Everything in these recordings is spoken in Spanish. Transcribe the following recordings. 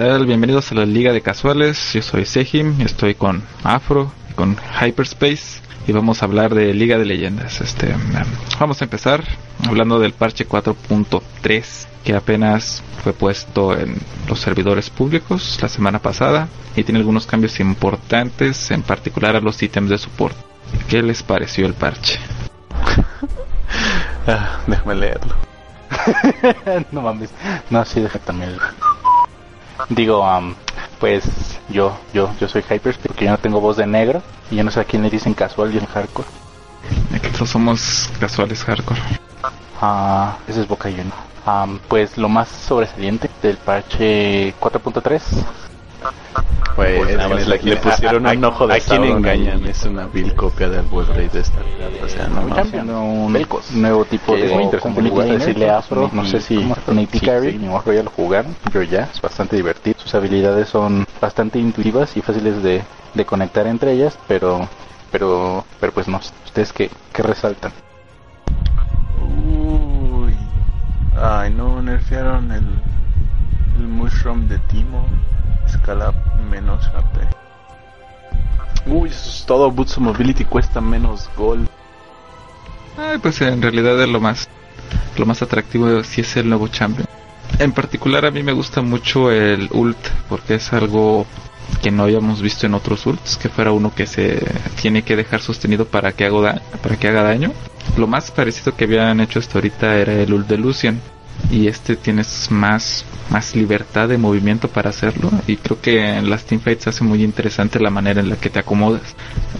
Bienvenidos a la Liga de Casuales. Yo soy Sejim, estoy con Afro y con Hyperspace y vamos a hablar de Liga de Leyendas. Este, vamos a empezar hablando del parche 4.3 que apenas fue puesto en los servidores públicos la semana pasada y tiene algunos cambios importantes, en particular a los ítems de soporte. ¿Qué les pareció el parche? ah, déjame leerlo. no mames. No, sí, déjame también. Digo, pues yo, yo, yo soy Hyper, porque yo no tengo voz de negro y yo no sé a quién le dicen casual y en hardcore. Nosotros somos casuales hardcore. Ah, ese es Boca lleno. pues lo más sobresaliente del parche 4.3 pues, pues le, pusieron un ojo de ¿A quién engañan? Es una vil copia del World de StarCraft. O sea, no un, un nuevo tipo de muy interesante decirle Afro, no sé si Nate Carry ni Royal lo jugaron, yo ya, es bastante divertido. Sus habilidades son bastante intuitivas y fáciles de, de conectar entre ellas, pero pero pero pues no, ustedes qué, qué resaltan. Uy. Ay, no nerfearon el el mushroom de Timo escala menos HP. Uy, eso es todo. Boots Mobility cuesta menos gol. Ay, pues en realidad es lo más, lo más atractivo si es el nuevo champion. En particular a mí me gusta mucho el ult porque es algo que no habíamos visto en otros ults, que fuera uno que se tiene que dejar sostenido para que haga daño. Lo más parecido que habían hecho hasta ahorita era el ult de Lucian, y este tienes más más libertad de movimiento para hacerlo y creo que en las teamfights hace muy interesante la manera en la que te acomodas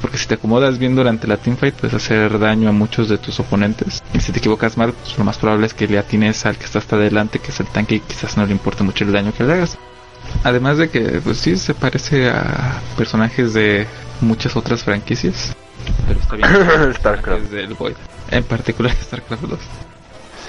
porque si te acomodas bien durante la teamfight puedes hacer daño a muchos de tus oponentes y si te equivocas mal pues lo más probable es que le atines al que está hasta adelante que es el tanque y quizás no le importe mucho el daño que le hagas. Además de que pues sí se parece a personajes de muchas otras franquicias pero está bien. Starcraft. En particular Starcraft 2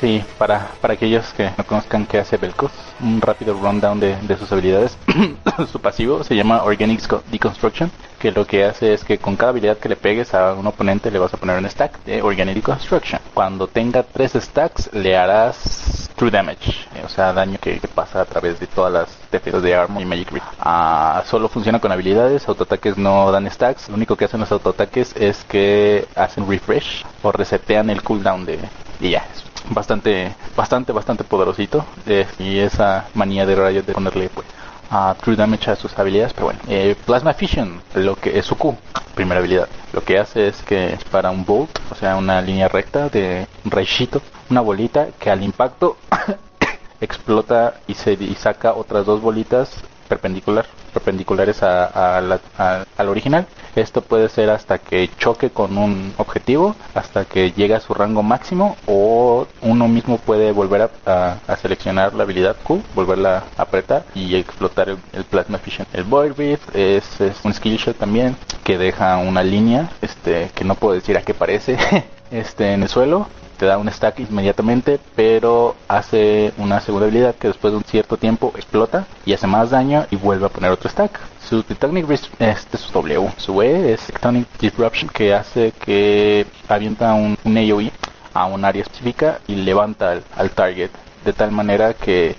Sí, para, para aquellos que no conozcan qué hace Belkos, un rápido rundown de, de sus habilidades. Su pasivo se llama Organic Deconstruction, que lo que hace es que con cada habilidad que le pegues a un oponente le vas a poner un stack de Organic Deconstruction. Cuando tenga tres stacks le harás True Damage, o sea, daño que, pasa a través de todas las defensas de Armor y Magic Grip. Ah, solo funciona con habilidades, autoataques no dan stacks, lo único que hacen los autoataques es que hacen refresh o resetean el cooldown de... Y ya, bastante, bastante, bastante poderosito. Eh, y esa manía de Riot de ponerle pues, a True Damage a sus habilidades. Pero bueno, eh, Plasma Fission, lo que es su Q, primera habilidad. Lo que hace es que para un bolt, o sea, una línea recta de rayito, una bolita que al impacto explota y se y saca otras dos bolitas perpendicular, perpendiculares a, al original. Esto puede ser hasta que choque con un objetivo, hasta que llegue a su rango máximo, o uno mismo puede volver a, seleccionar la habilidad Q, volverla a apretar y explotar el, Plasma Fission. El Void Rift es, un skill shot también que deja una línea, este, que no puedo decir a qué parece, este, en el suelo te da un stack inmediatamente, pero hace una segunda habilidad que después de un cierto tiempo explota y hace más daño y vuelve a poner otro stack. Su Tectonic este es W, su E es Tectonic Disruption que hace que avienta un, AoE a un área específica y levanta al, target de tal manera que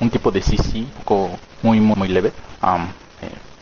un tipo de CC muy muy muy leve um,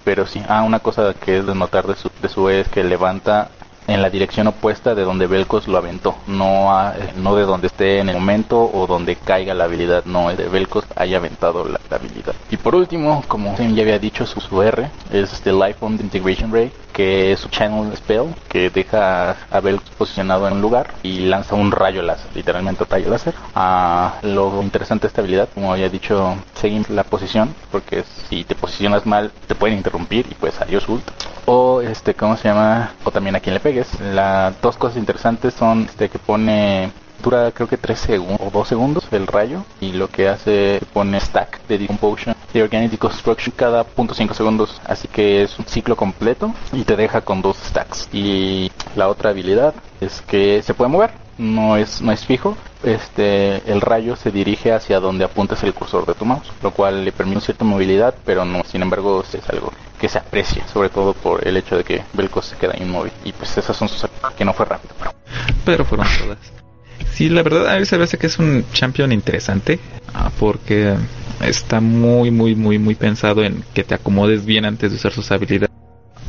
pero sí ah una cosa que es de notar de su, de su E es que levanta en la dirección opuesta de donde Belcos lo aventó, no, no de donde esté en el momento o donde caiga la habilidad, no, es de Belcos haya aventado la, habilidad. Y por último, como ya había dicho, su, su R es este Life on Integration Ray, que es su channel spell, que deja a Belcos posicionado en un lugar y lanza un rayo láser, literalmente un rayo láser. Ah, lo interesante de esta habilidad, como había dicho, seguir la posición, porque si te posicionas mal, te pueden interrumpir y pues adiós ult. O este, ¿cómo se llama? O también a quien le pegues. Las dos cosas interesantes son este que pone dura creo que 3 segundos o 2 segundos el rayo y lo que hace pone stack de decomposition de organic deconstruction cada 0.5 segundos así que es un ciclo completo y te deja con dos stacks y la otra habilidad es que se puede mover no es no es fijo este el rayo se dirige hacia donde apuntas el cursor de tu mouse lo cual le permite cierta movilidad pero no sin embargo es algo que se aprecia sobre todo por el hecho de que Belko se queda inmóvil y pues esas son sus que no fue rápido pero, pero fueron todas Sí, la verdad a mí se me hace que es un champion interesante ah, porque está muy, muy, muy, muy pensado en que te acomodes bien antes de usar sus habilidades.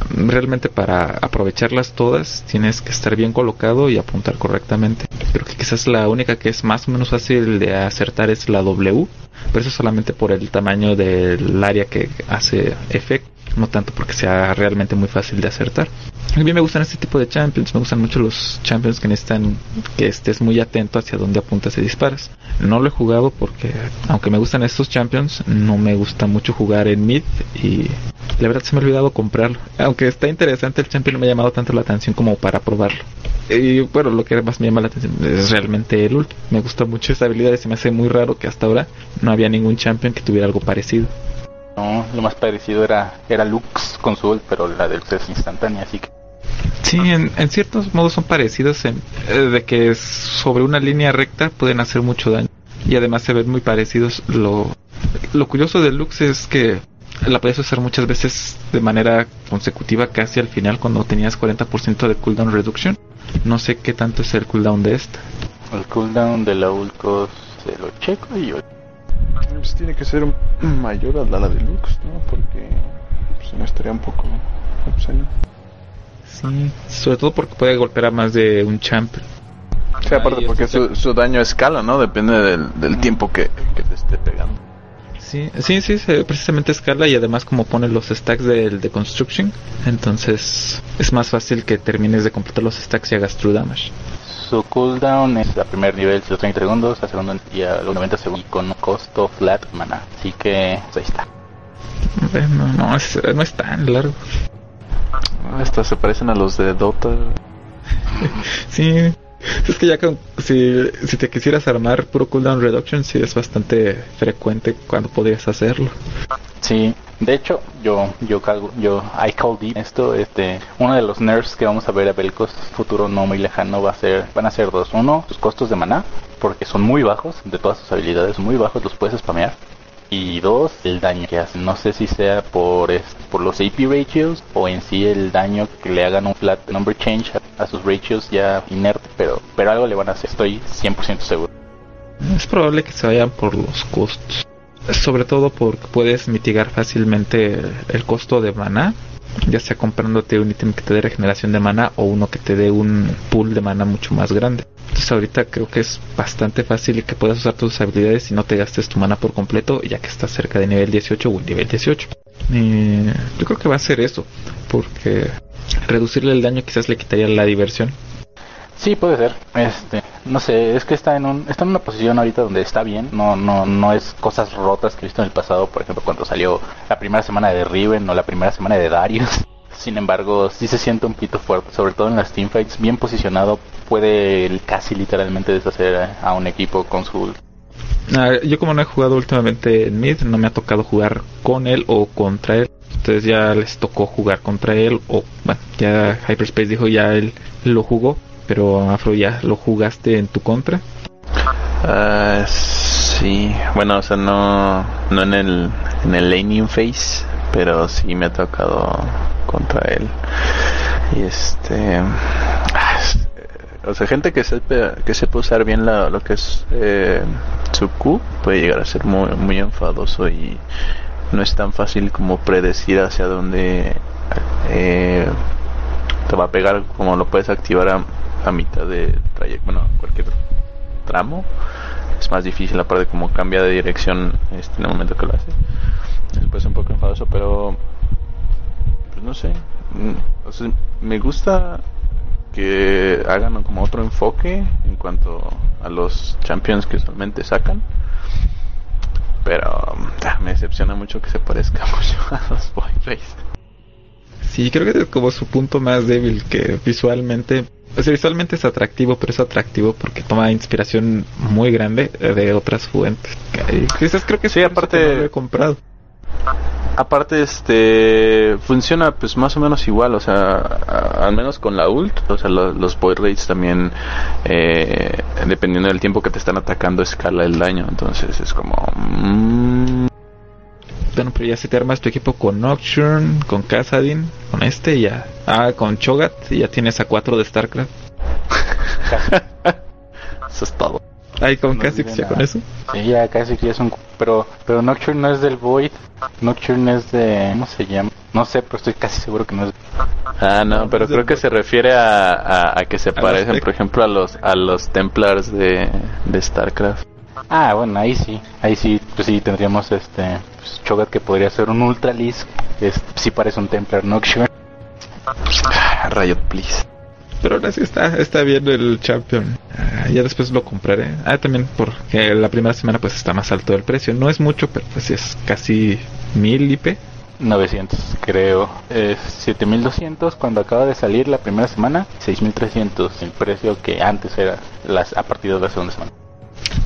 Realmente para aprovecharlas todas tienes que estar bien colocado y apuntar correctamente. Creo que quizás la única que es más o menos fácil de acertar es la W, pero eso solamente por el tamaño del área que hace efecto no tanto porque sea realmente muy fácil de acertar. A mí me gustan este tipo de champions, me gustan mucho los champions que necesitan que estés muy atento hacia dónde apuntas y disparas. No lo he jugado porque, aunque me gustan estos champions, no me gusta mucho jugar en mid y la verdad se me ha olvidado comprarlo. Aunque está interesante, el champion no me ha llamado tanto la atención como para probarlo. Y bueno, lo que más me llama la atención es realmente el ult. Me gusta mucho esa habilidad y se me hace muy raro que hasta ahora no había ningún champion que tuviera algo parecido. No, lo más parecido era, era Lux con su ult, pero la del es instantánea, así que... Sí, en, en ciertos modos son parecidos, en, eh, de que sobre una línea recta pueden hacer mucho daño. Y además se ven muy parecidos. Lo, lo curioso de Lux es que la puedes usar muchas veces de manera consecutiva casi al final cuando tenías 40% de cooldown reduction. No sé qué tanto es el cooldown de esta. El cooldown de la Ulcos se lo checo y yo pues tiene que ser mayor a la, deluxe, ¿no? Porque se me estaría un poco obsceno. Sí, sobre todo porque puede golpear a más de un champ. Sí, aparte porque su, su, daño escala, ¿no? Depende del, del tiempo que, que, te esté pegando. Sí, sí, sí, precisamente escala y además como pone los stacks del de construction, entonces es más fácil que termines de completar los stacks y hagas true damage. Su cooldown es a primer nivel 30 segundos, a segundo y a los 90 segundos con costo flat mana. Así que pues, ahí está. No, no, es, no es tan largo. Ah, estas se parecen a los de Dota. sí, es que ya si, si te quisieras armar puro cooldown reduction, sí es bastante frecuente cuando podrías hacerlo. Sí, de hecho, yo, yo yo, I called it esto, este, uno de los nerfs que vamos a ver a Belcos futuro no muy lejano va a ser, van a ser dos. Uno, sus costos de maná, porque son muy bajos, de todas sus habilidades muy bajos, los puedes spamear. Y dos, el daño que hacen. No sé si sea por, por los AP ratios o en sí el daño que le hagan un flat number change a, a sus ratios ya inerte, pero, pero algo le van a hacer, estoy 100% seguro. Es probable que se vayan por los costos sobre todo porque puedes mitigar fácilmente el costo de mana, ya sea comprándote un ítem que te dé regeneración de mana o uno que te dé un pool de mana mucho más grande. Entonces ahorita creo que es bastante fácil y que puedas usar tus habilidades y no te gastes tu mana por completo ya que estás cerca de nivel 18 o nivel 18. yo creo que va a ser eso, porque reducirle el daño quizás le quitaría la diversión Sí, puede ser. Este, no sé, es que está en un está en una posición ahorita donde está bien, no no no es cosas rotas que he visto en el pasado, por ejemplo, cuando salió la primera semana de Riven o la primera semana de Darius. Sin embargo, sí se siente un poquito fuerte, sobre todo en las teamfights, bien posicionado, puede casi literalmente deshacer a un equipo con su ah, yo como no he jugado últimamente en mid, no me ha tocado jugar con él o contra él. Entonces ya les tocó jugar contra él o bueno, ya Hyperspace dijo ya él lo jugó, pero Afro ya lo jugaste en tu contra. Uh, sí, bueno, o sea, no, no en el, en el laning phase, pero sí me ha tocado contra él. Y este, ah, o sea, gente que sepa, que sepa usar bien lo que es eh, su Q puede llegar a ser muy, muy enfadoso y no es tan fácil como predecir hacia dónde eh, te va a pegar como lo puedes activar a, a mitad de trayecto, bueno, cualquier tramo. Es más difícil, aparte como cambia de dirección este, en el momento que lo hace. Después un poco enfadoso, pero pues no sé. Mm, me gusta que hagan como otro enfoque en cuanto a los champions que usualmente sacan. Pero ah, me decepciona mucho que se parezca mucho a los Boyface. Sí, creo que es como su punto más débil, que visualmente, o sea, visualmente es atractivo, pero es atractivo porque toma inspiración muy grande de otras fuentes. Quizás creo que sí, aparte que no lo he comprado. Aparte, este funciona pues más o menos igual, o sea, a- al menos con la ult, o sea, lo- los boy rates también, eh, dependiendo del tiempo que te están atacando, escala el daño, entonces es como... mm, Bueno, pero ya si te armas tu equipo con Nocturne, con Casadin, con este y ya. Ah, con Chogat y ya tienes a cuatro de StarCraft. eso es todo. Ay, con No Kha'Zix ya nada. con eso. Sí, ya casi que ya son. Pero, pero Nocturne no es del Void. Nocturne es de. ¿Cómo se llama? No sé, pero estoy casi seguro que no es. Ah, no, pero creo que se refiere a, a, a que se A parecen, por ejemplo, a los a los Templars de, de StarCraft. Ah, bueno, ahí sí. Ahí sí, pues sí, tendríamos este. Pues, Cho'Gath que podría ser un Ultralisk. Es, sí parece un Templar Nocturne. Ah, Riot, please. Pero ahora sí está, está bien el Champion. Ah, ya después lo compraré. Ah, también porque la primera semana pues está más alto el precio. No es mucho, pero pues es casi mil IP. 900, creo. Es 7200 cuando acaba de salir la primera semana. 6300, el precio que antes era las a partir de la segunda semana.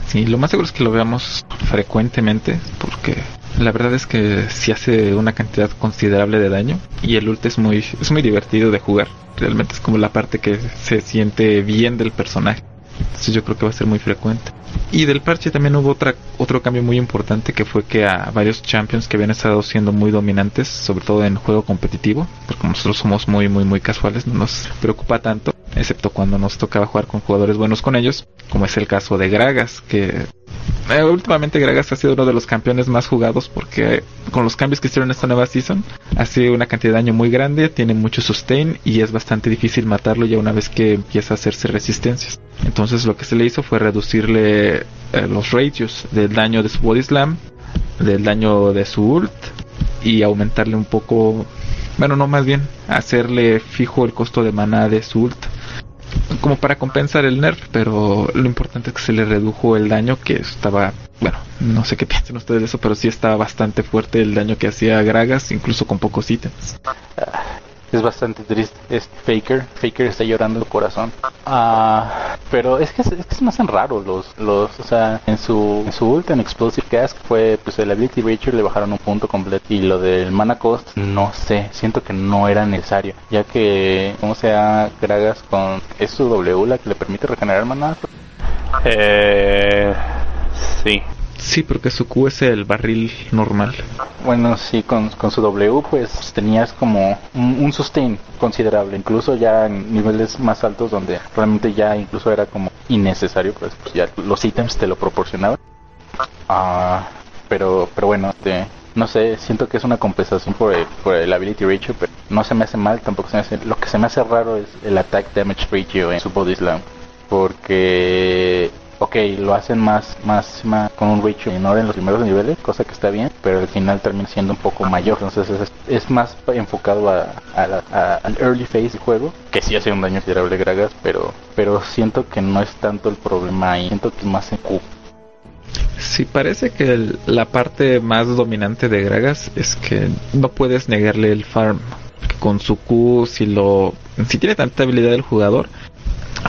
Sí, lo más seguro es que lo veamos frecuentemente porque la verdad es que sí hace una cantidad considerable de daño y el ult es muy es muy divertido de jugar. Realmente es como la parte que se siente bien del personaje. Entonces yo creo que va a ser muy frecuente. Y del parche también hubo otra, otro cambio muy importante que fue que a varios champions que habían estado siendo muy dominantes, sobre todo en juego competitivo, porque nosotros somos muy muy muy casuales, no nos preocupa tanto, excepto cuando nos tocaba jugar con jugadores buenos con ellos, como es el caso de Gragas, que eh, últimamente Gragas ha sido uno de los campeones más jugados porque con los cambios que hicieron esta nueva season hace una cantidad de daño muy grande, tiene mucho sustain y es bastante difícil matarlo ya una vez que empieza a hacerse resistencias. Entonces lo que se le hizo fue reducirle eh, los ratios del daño de su body slam, del daño de su ult y aumentarle un poco, bueno no más bien hacerle fijo el costo de maná de su ult como para compensar el nerf, pero lo importante es que se le redujo el daño que estaba, bueno, no sé qué piensan ustedes de eso, pero sí estaba bastante fuerte el daño que hacía Gragas, incluso con pocos ítems. Es bastante triste. Es Faker. Faker está llorando el corazón. Ah, pero es que, es que se me hacen raros los, los, o sea, en su, en su ult en Explosive Gas fue, pues el Ability Ranger le bajaron un punto completo y lo del Mana Cost, no sé, siento que no era necesario, ya que, como sea, Gragas con, es su W la que le permite regenerar mana. Eh, sí. Sí, porque su Q es el barril normal. Bueno, sí, con, con su W pues tenías como un, un sustain considerable, incluso ya en niveles más altos donde realmente ya incluso era como innecesario, pues, pues ya los ítems te lo proporcionaban. Ah, pero, pero bueno, este, no sé, siento que es una compensación por el, por el ability ratio, pero no se me hace mal, tampoco se me hace, lo que se me hace raro es el attack damage ratio en su body slam, porque ok, lo hacen más, más, más con un ratio menor en los primeros niveles, cosa que está bien, pero al final termina siendo un poco mayor, entonces es, es más enfocado a, al early phase del juego, que sí hace un daño considerable Gragas, pero, pero siento que no es tanto el problema ahí, siento que más en Q. Sí, parece que el- la parte más dominante de Gragas es que no puedes negarle el farm. Con su Q, si lo, si tiene tanta habilidad el jugador,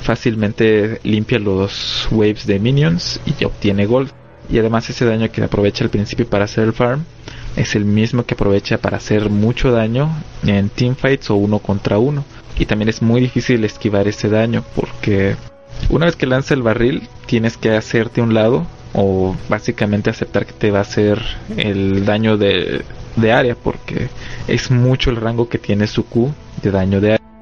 fácilmente limpia los waves de minions y obtiene gold. Y además ese daño que aprovecha al principio para hacer el farm es el mismo que aprovecha para hacer mucho daño en teamfights o uno contra uno. Y también es muy difícil esquivar ese daño porque una vez que lanza el barril tienes que hacerte un lado o básicamente aceptar que te va a hacer el daño de, de área porque es mucho el rango que tiene su Q de daño de área.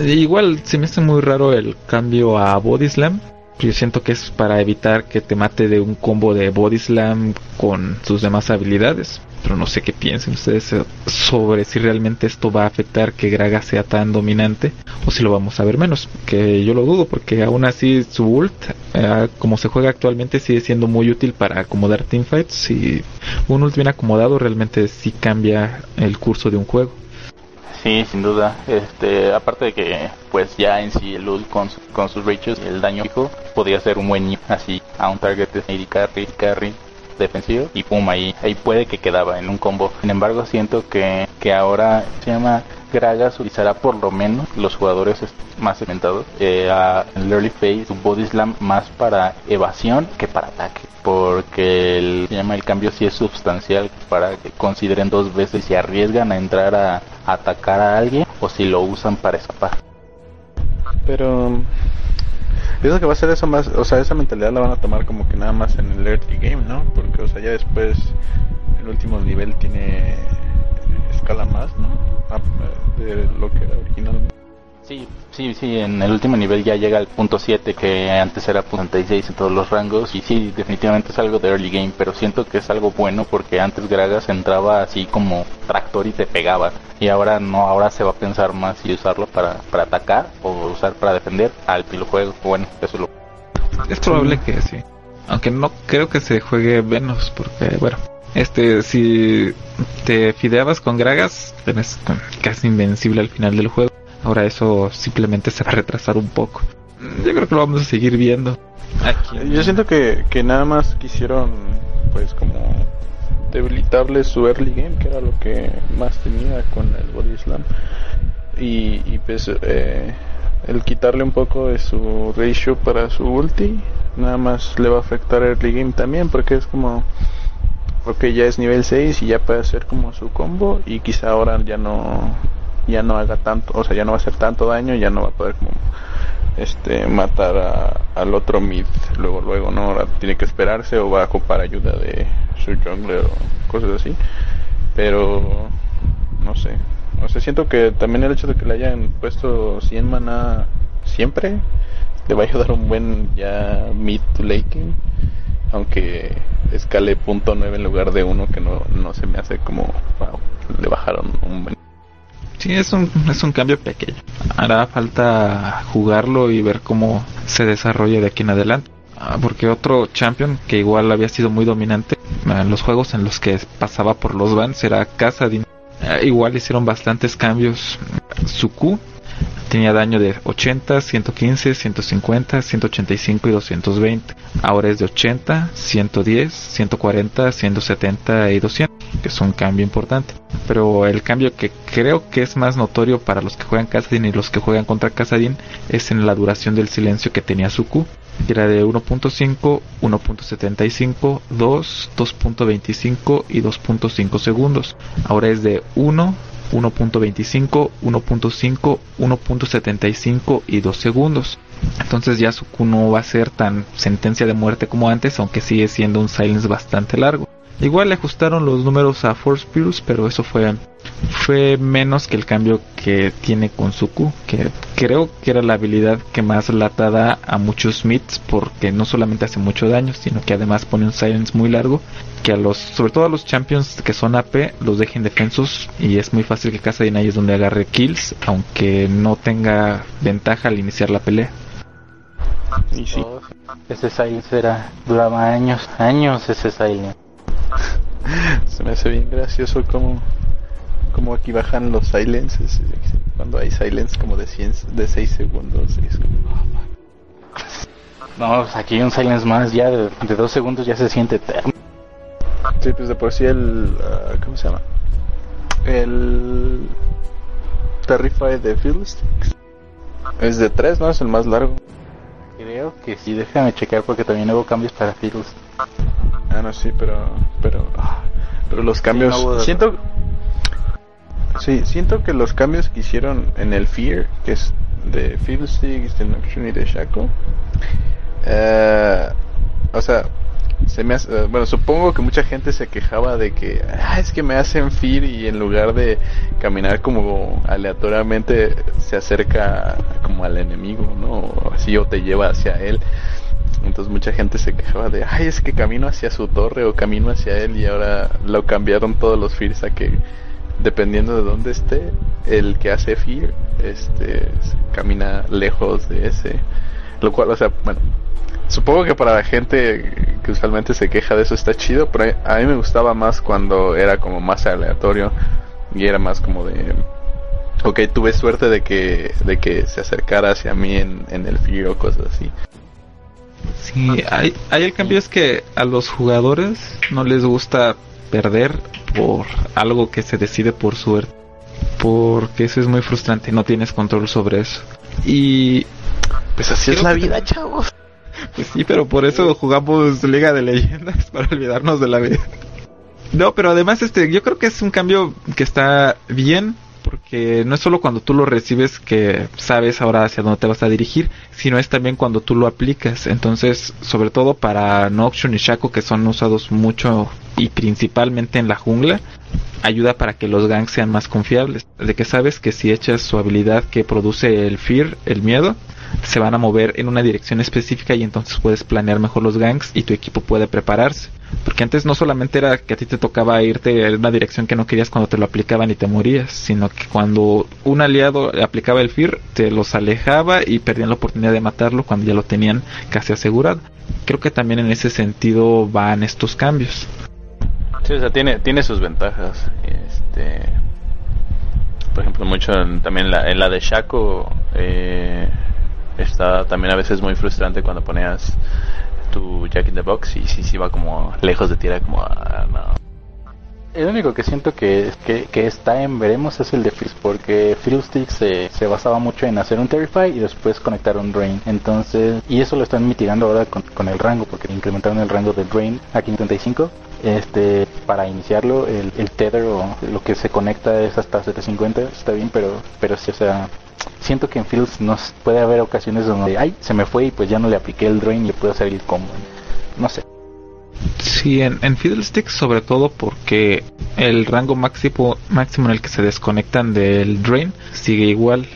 E Igual se me hace muy raro el cambio a Body Slam Yo siento que es para evitar que te mate de un combo de Body Slam con sus demás habilidades. Pero no sé qué piensen ustedes sobre si realmente esto va a afectar que Graga sea tan dominante o si lo vamos a ver menos. Que yo lo dudo porque aún así su ult, eh, como se juega actualmente, sigue siendo muy útil para acomodar teamfights. Y un ult bien acomodado realmente sí cambia el curso de un juego. Sí, sin duda. Este, aparte de que, pues ya en sí el ult con, con sus rachos, el daño fijo, podría ser un buen así a un target de AD carry, carry defensivo y pum ahí ahí puede que quedaba en un combo sin embargo siento que, que ahora se llama Gragas utilizará por lo menos los jugadores más segmentados eh, en el early phase su body slam más para evasión que para ataque porque el, se llama el cambio sí es sustancial para que consideren dos veces si arriesgan a entrar a atacar a alguien o si lo usan para escapar. Pero pienso que va a ser eso más, o sea, esa mentalidad la van a tomar como que nada más en el early game, ¿no? Porque, o sea, ya después el último nivel tiene escala más, ¿no? Ah, de lo que era originalmente. Sí, sí, sí, en el último nivel ya llega al punto 7 que antes era punto 66 en todos los rangos y sí, definitivamente es algo de early game, pero siento que es algo bueno porque antes Gragas entraba así como tractor y te pegaba y ahora no, ahora se va a pensar más si usarlo para, para atacar o usar para defender al juego, bueno, eso lo... Es probable que sí, aunque no creo que se juegue menos porque bueno, este, si te fideabas con Gragas, eres casi invencible al final del juego. Ahora eso simplemente se va a retrasar un poco. Yo creo que lo vamos a seguir viendo. Yo siento que, que nada más quisieron, pues, como debilitarle su early game, que era lo que más tenía con el Body Slam. Y, y pues, eh, el quitarle un poco de su ratio para su ulti, nada más le va a afectar early game también, porque es como, porque ya es nivel 6 y ya puede hacer como su combo, y quizá ahora ya no ya no haga tanto, o sea, ya no va a hacer tanto daño, ya no va a poder como este matar al otro mid luego luego no ahora tiene que esperarse o va a ocupar ayuda de su jungler o cosas así pero no sé. O sea siento que también el hecho de que le hayan puesto 100 mana siempre le va a ayudar un buen ya mid to late aunque escale punto .9 en lugar de uno que no, no se me hace como wow, le bajaron un buen Sí, es un, es un cambio pequeño. Hará falta jugarlo y ver cómo se desarrolla de aquí en adelante. Ah, porque otro champion que igual había sido muy dominante en los juegos en los que pasaba por los bans era Casadin. Ah, igual hicieron bastantes cambios. Su Q tenía daño de 80, 115, 150, 185 y 220. Ahora es de 80, 110, 140, 170 y 200, que es un cambio importante. Pero el cambio que creo que es más notorio para los que juegan Casadin y los que juegan contra Casadin es en la duración del silencio que tenía su Q. Era de 1.5, 1.75, 2, 2.25 y 2.5 segundos. Ahora es de 1, 1.25, 1.5, 1.75 y 2 segundos. Entonces ya su Q no va a ser tan sentencia de muerte como antes, aunque sigue siendo un silence bastante largo. Igual le ajustaron los números a Force Pulse, pero eso fue fue menos que el cambio que tiene con su Q, que creo que era la habilidad que más latada a muchos mids porque no solamente hace mucho daño, sino que además pone un silence muy largo que a los, sobre todo a los champions que son AP, los dejen defensos y es muy fácil que Casa ahí es donde agarre kills, aunque no tenga ventaja al iniciar la pelea. Y sí. Ese silence era, duraba años, años ese silence. Se me hace bien gracioso como, como aquí bajan los silences, cuando hay silence como de 100, de 6 segundos. Es como, no, pues aquí un silence más ya de, 2 segundos ya se siente eterno. Sí, pues de por sí el. Uh, ¿Cómo se llama? El. Terrify de Fiddlesticks. Es de 3, ¿no? Es el más largo. Creo que sí, déjame checar porque también hubo cambios para Fiddlesticks. Ah, no, sí, pero. Pero. Ah, pero los cambios. siento. Sí, siento que los cambios que hicieron en el Fear, que es de Fiddlesticks, de Nocturne y de Shaco. Eh, o sea, se me hace, eh, bueno, supongo que mucha gente se quejaba de que ah, es que me hacen fear y en lugar de caminar como aleatoriamente se acerca como al enemigo, ¿no? así o te lleva hacia él. Entonces mucha gente se quejaba de, ay, es que camino hacia su torre o camino hacia él y ahora lo cambiaron todos los fears a que dependiendo de dónde esté, el que hace fear, este, camina lejos de ese. Lo cual, o sea, bueno, supongo que para la gente que usualmente se queja de eso está chido, pero a mí me gustaba más cuando era como más aleatorio y era más como de ok, tuve suerte de que, de que se acercara hacia mí en, en el fear o cosas así. Sí, hay, hay el cambio es que a los jugadores no les gusta perder por algo que se decide por suerte. Porque eso es muy frustrante, no tienes control sobre eso. Y pues así es la vida, chavos. Pues sí, pero por eso jugamos Liga de Leyendas para olvidarnos de la vida. No, pero además este, yo creo que es un cambio que está bien porque no es solo cuando tú lo recibes que sabes ahora hacia dónde te vas a dirigir, sino es también cuando tú lo aplicas. Entonces, sobre todo para Noxion y Shaco, que son usados mucho y principalmente en la jungla, ayuda para que los ganks sean más confiables. De que sabes que si echas su habilidad que produce el fear, el miedo, se van a mover en una dirección específica y entonces puedes planear mejor los ganks y tu equipo puede prepararse. Porque antes no solamente era que a ti te tocaba irte en una dirección que no querías cuando te lo aplicaban y te morías, sino que cuando un aliado aplicaba el fear, te los alejaba y perdían la oportunidad de matarlo cuando ya lo tenían casi asegurado. Creo que también en ese sentido van estos cambios. Sí, o sea, tiene, tiene sus ventajas. Este, por ejemplo, mucho también en la, en la de Shaco eh, está también a veces muy frustrante cuando ponías tu Jack in the Box y si sí, va como lejos de tierra como ah, no. El único que siento que, que, está en veremos es el de Fizz, porque Fiddlestick se, se basaba mucho en hacer un Terrify y después conectar un Drain. Entonces, y eso lo están mitigando ahora con, con el rango, porque incrementaron el rango del Drain a 535. Este, para iniciarlo, el, el Tether o lo que se conecta es hasta 750, está bien, pero, pero sí, o sea, siento que en Fields nos puede haber ocasiones donde, ay, se me fue y pues ya no le apliqué el drain y le puedo hacer el combo. No sé. Sí, en, en Fiddlesticks sobre todo porque el rango máximo, máximo en el que se desconectan del drain sigue igual.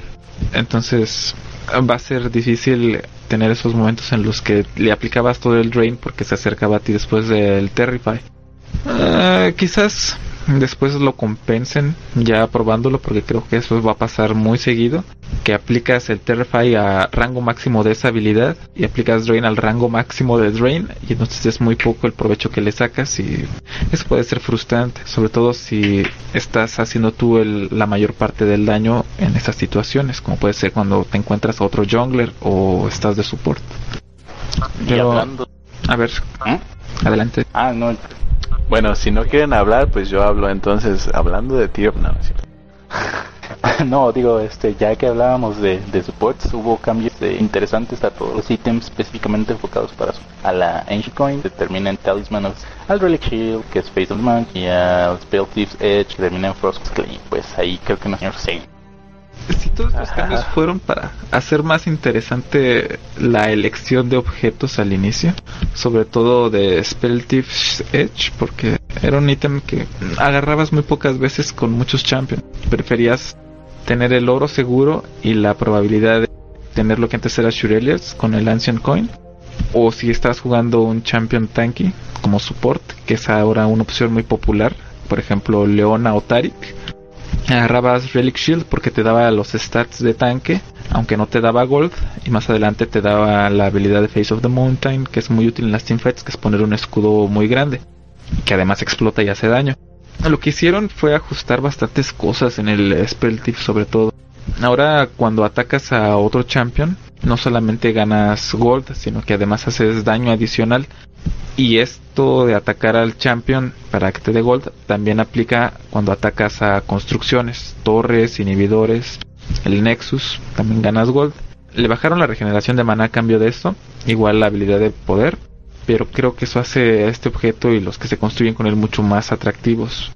Entonces va a ser difícil tener esos momentos en los que le aplicabas todo el drain porque se acercaba a ti después del Terrify. Uh, quizás después lo compensen ya probándolo porque creo que eso va a pasar muy seguido que aplicas el Terrify a rango máximo de esa habilidad y aplicas Drain al rango máximo de Drain y entonces es muy poco el provecho que le sacas y eso puede ser frustrante sobre todo si estás haciendo tú la mayor parte del daño en esas situaciones como puede ser cuando te encuentras a otro jungler o estás de support. A ver ¿Mm? adelante. Ah no bueno, si no quieren hablar, pues yo hablo. Entonces, hablando de tier, no, digo, este, ya que hablábamos de, de supports, hubo cambios de interesantes a todos los ítems específicamente enfocados para a la Ancient Coin, que termina en Talisman al Relic Shield, que es the Monk, y al Spell Thief's Edge, que termina en Frost Claim. Pues ahí creo que no señor Saint todos los cambios fueron para hacer más interesante la elección de objetos al inicio, sobre todo de Spell Thief's Edge, porque era un ítem que agarrabas muy pocas veces con muchos champions. Preferías tener el oro seguro y la probabilidad de tener lo que antes era Shurelias con el Ancient Coin. O si estás jugando un champion tanky como support, que es ahora una opción muy popular, por ejemplo Leona o Tarik agarrabas Relic Shield porque te daba los stats de tanque, aunque no te daba gold, y más adelante te daba la habilidad de Face of the Mountain, que es muy útil en las teamfights, que es poner un escudo muy grande, que además explota y hace daño. Lo que hicieron fue ajustar bastantes cosas en el Spell Tip sobre todo. Ahora cuando atacas a otro champion, no solamente ganas gold, sino que además haces daño adicional y esto de atacar al champion para que te dé gold también aplica cuando atacas a construcciones, torres, inhibidores, el Nexus, también ganas gold. Le bajaron la regeneración de mana a cambio de esto, igual la habilidad de poder, pero creo que eso hace a este objeto y los que se construyen con él mucho más atractivos.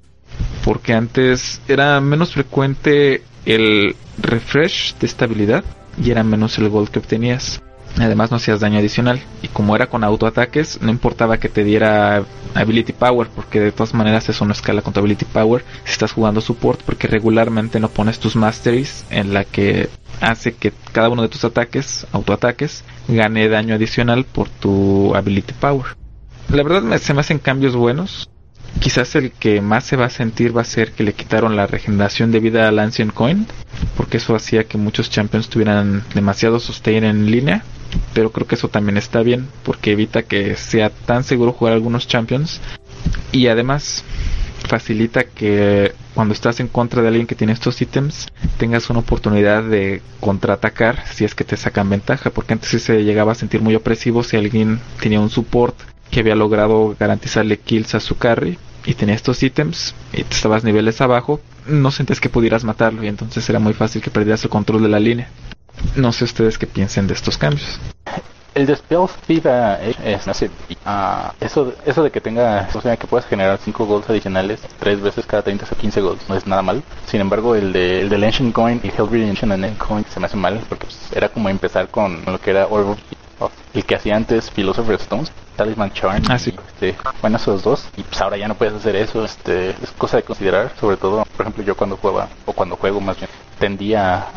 Porque antes era menos frecuente el refresh de esta habilidad y era menos el gold que obtenías. Además no hacías daño adicional. Y como era con autoataques, no importaba que te diera Ability Power, porque de todas maneras eso no escala con tu Ability Power si estás jugando support, porque regularmente no pones tus masteries en la que hace que cada uno de tus ataques, autoataques, gane daño adicional por tu ability power. La verdad se me hacen cambios buenos. Quizás el que más se va a sentir va a ser que le quitaron la regeneración de vida al Ancient Coin, porque eso hacía que muchos champions tuvieran demasiado sustain en línea. Pero creo que eso también está bien, porque evita que sea tan seguro jugar algunos champions. Y además facilita que cuando estás en contra de alguien que tiene estos ítems tengas una oportunidad de contraatacar si es que te sacan ventaja, porque antes se llegaba a sentir muy opresivo si alguien tenía un support que había logrado garantizarle kills a su carry y tenía estos ítems y te estabas niveles abajo, no sentías que pudieras matarlo y entonces era muy fácil que perdieras el control de la línea. No sé ustedes qué piensen de estos cambios. El de Spell es, uh, eso, eso de que tenga, o sea, que puedas generar 5 golds adicionales tres veces cada 30 o 15 golds, no es nada mal. Sin embargo, el de, el de Ancient Coin y Hellbreed Ancient and Coin se me hace mal porque pues, era como empezar con lo que era Orb el que hacía antes Philosopher's Stones, Talisman Charm. Ah, sí. Este, bueno, esos dos. Y pues ahora ya no puedes hacer eso. Este, es cosa de considerar. Sobre todo, por ejemplo, yo cuando juego, o cuando juego más bien, tendía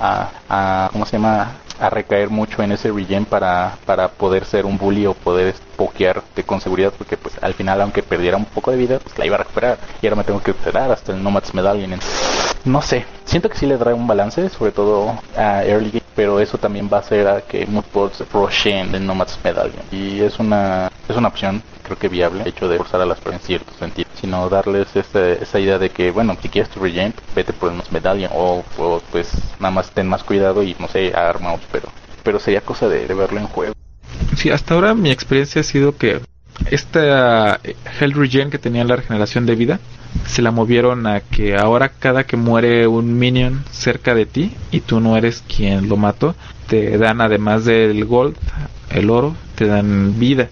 a, ¿cómo se llama? A recaer mucho en ese regen para, para poder ser un bully o poder pokearte con seguridad. Porque pues al final, aunque perdiera un poco de vida, pues la iba a recuperar. Y ahora me tengo que esperar hasta el Nomad's Medallion. No sé. Siento que sí le trae un balance, sobre todo a early game. Pero eso también va a hacer a que Moodboards rushen el Nomad's Medallion. Y es una, es una opción, que viable, el hecho de forzar a las personas en cierto sentido. Sino darles esa idea de que, bueno, si quieres tu regen, vete por Nomad's Medallion. O, pues nada más ten más cuidado y no sé, armaos. Pero, pero sería cosa de, verlo en juego. Sí, hasta ahora mi experiencia ha sido que esta Hell Regen que tenía la regeneración de vida se la movieron a que ahora cada que muere un minion cerca de ti y tú no eres quien lo mató, te dan además del gold, el oro, te dan vida.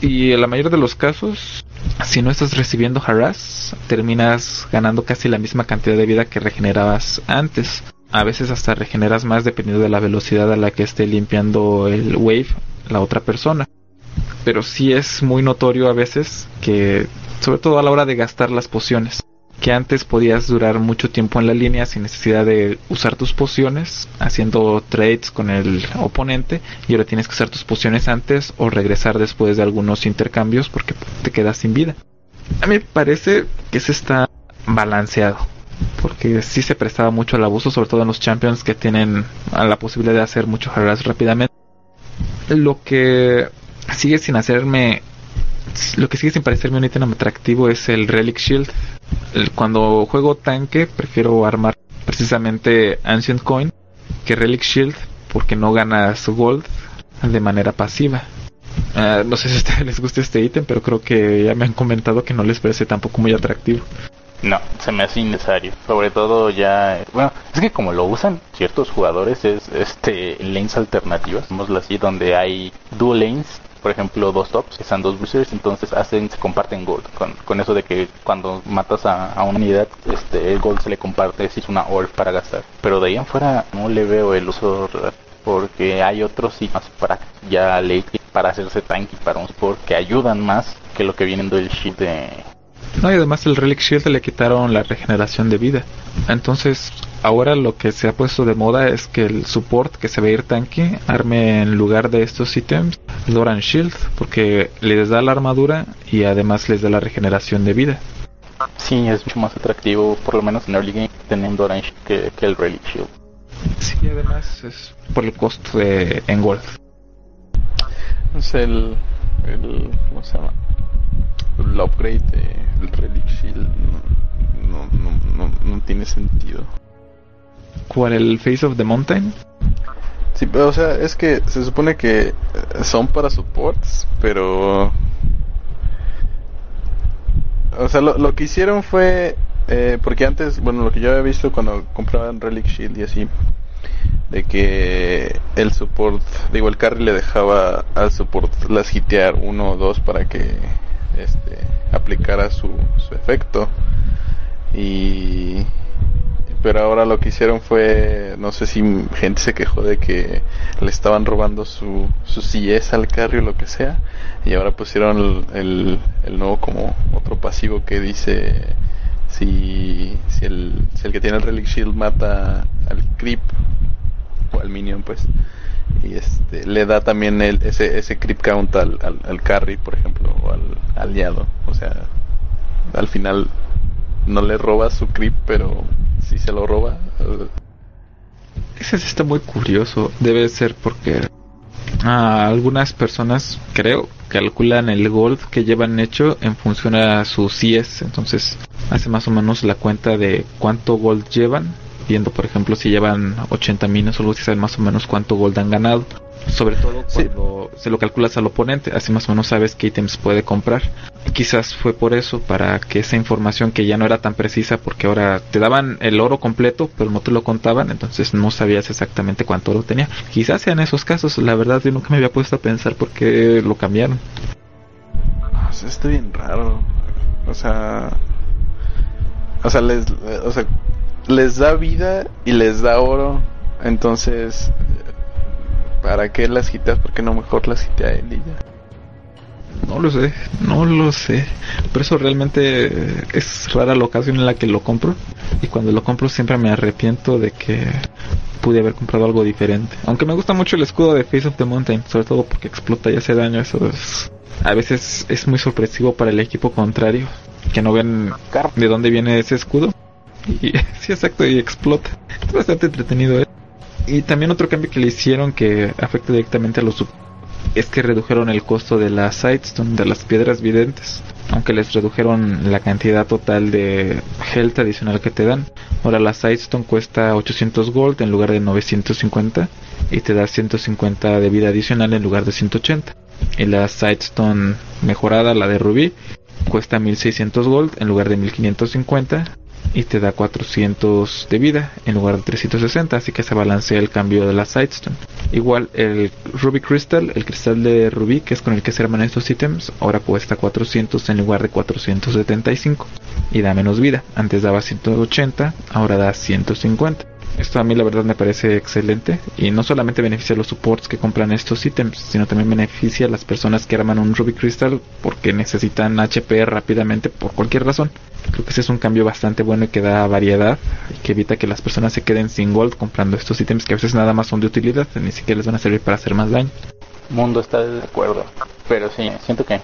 Y en la mayoría de los casos, si no estás recibiendo harass, terminas ganando casi la misma cantidad de vida que regenerabas antes. A veces hasta regeneras más dependiendo de la velocidad a la que esté limpiando el wave la otra persona. Pero sí es muy notorio a veces que sobre todo a la hora de gastar las pociones. Que antes podías durar mucho tiempo en la línea sin necesidad de usar tus pociones, haciendo trades con el oponente, y ahora tienes que usar tus pociones antes o regresar después de algunos intercambios porque te quedas sin vida. A mí me parece que se está balanceado, porque sí se prestaba mucho al abuso, sobre todo en los champions que tienen la posibilidad de hacer mucho harass rápidamente. Lo que sigue sin hacerme lo que sigue sin parecerme un ítem atractivo es el Relic Shield. cuando juego tanque, prefiero armar precisamente Ancient Coin que Relic Shield porque no ganas gold de manera pasiva. Ah, no sé si a ustedes les gusta este ítem, pero creo que ya me han comentado que no les parece tampoco muy atractivo. No, se me hace innecesario. Sobre todo ya, bueno, es que como lo usan ciertos jugadores es este lanes alternativas, digámoslo así, donde hay dual lanes por ejemplo, dos tops, que están dos boosters, entonces hacen, se comparten gold. Con, con eso de que cuando matas a, a, una unidad, este, el gold se le comparte si es una orb para gastar. Pero de ahí en fuera no le veo el uso porque hay otros más para ya late para hacerse tanky para un sport que ayudan más que lo que vienen del shield de no, y además el Relic Shield le quitaron la regeneración de vida. Entonces, ahora lo que se ha puesto de moda es que el support que se ve ir tanque arme en lugar de estos ítems Loran Shield, porque les da la armadura y además les da la regeneración de vida. Sí, es mucho más atractivo, por lo menos en early game, teniendo Loran Shield que, el Relic Shield. Sí, además es por el costo de en Gold. Es el, el. ¿Cómo se llama? El upgrade del Relic Shield no, no, no, no, tiene sentido. ¿Cuál? ¿El Face of the Mountain? Sí, pero, o sea, es que se supone que son para supports, pero... O sea, lo, lo que hicieron fue... Eh, porque antes, bueno, lo que yo había visto cuando compraban Relic Shield y así, de que el support, digo, el carry le dejaba al support las hitear uno o dos para que este, aplicara su, su efecto. Y pero ahora lo que hicieron fue, no sé si gente se quejó de que le estaban robando su, su al carry o lo que sea, y ahora pusieron el, el, nuevo como otro pasivo que dice si, si, el, si el que tiene el Relic Shield mata al creep o al minion, pues y este le da también el, ese, ese creep count al, al, carry, por ejemplo, o al aliado. O sea, al final no le roba su creep, pero si se lo roba. Ese sí está muy curioso. Debe ser porque algunas personas, creo, calculan el gold que llevan hecho en función a su CS. Entonces, hace más o menos la cuenta de cuánto gold llevan viendo por ejemplo si llevan 80 minas o algo así saben más o menos cuánto gold han ganado. Sobre todo cuando se lo calculas al oponente así más o menos sabes qué ítems puede comprar. Quizás fue por eso para que esa información que ya no era tan precisa porque ahora te daban el oro completo pero no te lo contaban entonces no sabías exactamente cuánto oro tenía. Quizás sean esos casos la verdad yo nunca me había puesto a pensar por qué lo cambiaron. O sea, está bien raro. O sea o sea, les, o sea, les da vida y les da oro. Entonces, ¿para qué las quitas? ¿Por qué no mejor las quité a él y ya? No lo sé, no lo sé. Por eso realmente es rara la ocasión en la que lo compro. Y cuando lo compro siempre me arrepiento de que pude haber comprado algo diferente. Aunque me gusta mucho el escudo de Face of the Mountain, sobre todo porque explota y hace daño. Eso es... A veces es muy sorpresivo para el equipo contrario. Que no ven de dónde viene ese escudo y, sí, exacto, y explota. Es bastante entretenido. ¿eh? Y también otro cambio que le hicieron que afecta directamente a los es que redujeron el costo de la Sightstone, de las piedras videntes. Aunque les redujeron la cantidad total de health adicional que te dan. Ahora la Sightstone cuesta 800 gold en lugar de 950 y te da 150 de vida adicional en lugar de 180. Y la Sightstone mejorada, la de Ruby, cuesta 1600 gold en lugar de 1550 y te da 400 de vida en lugar de 360, así que se balancea el cambio de la Sidestone. Igual el Ruby Crystal, el cristal de Ruby, que es con el que se arman estos ítems, ahora cuesta 400 en lugar de 475 y da menos vida. Antes daba 180, ahora da 150. Esto a mí la verdad me parece excelente y no solamente beneficia a los supports que compran estos ítems, sino también beneficia a las personas que arman un Ruby Crystal porque necesitan HP rápidamente por cualquier razón. Creo que ese es un cambio bastante bueno y que da variedad y que evita que las personas se queden sin gold comprando estos ítems que a veces nada más son de utilidad, ni siquiera les van a servir para hacer más daño. Mundo está de acuerdo, pero sí, siento que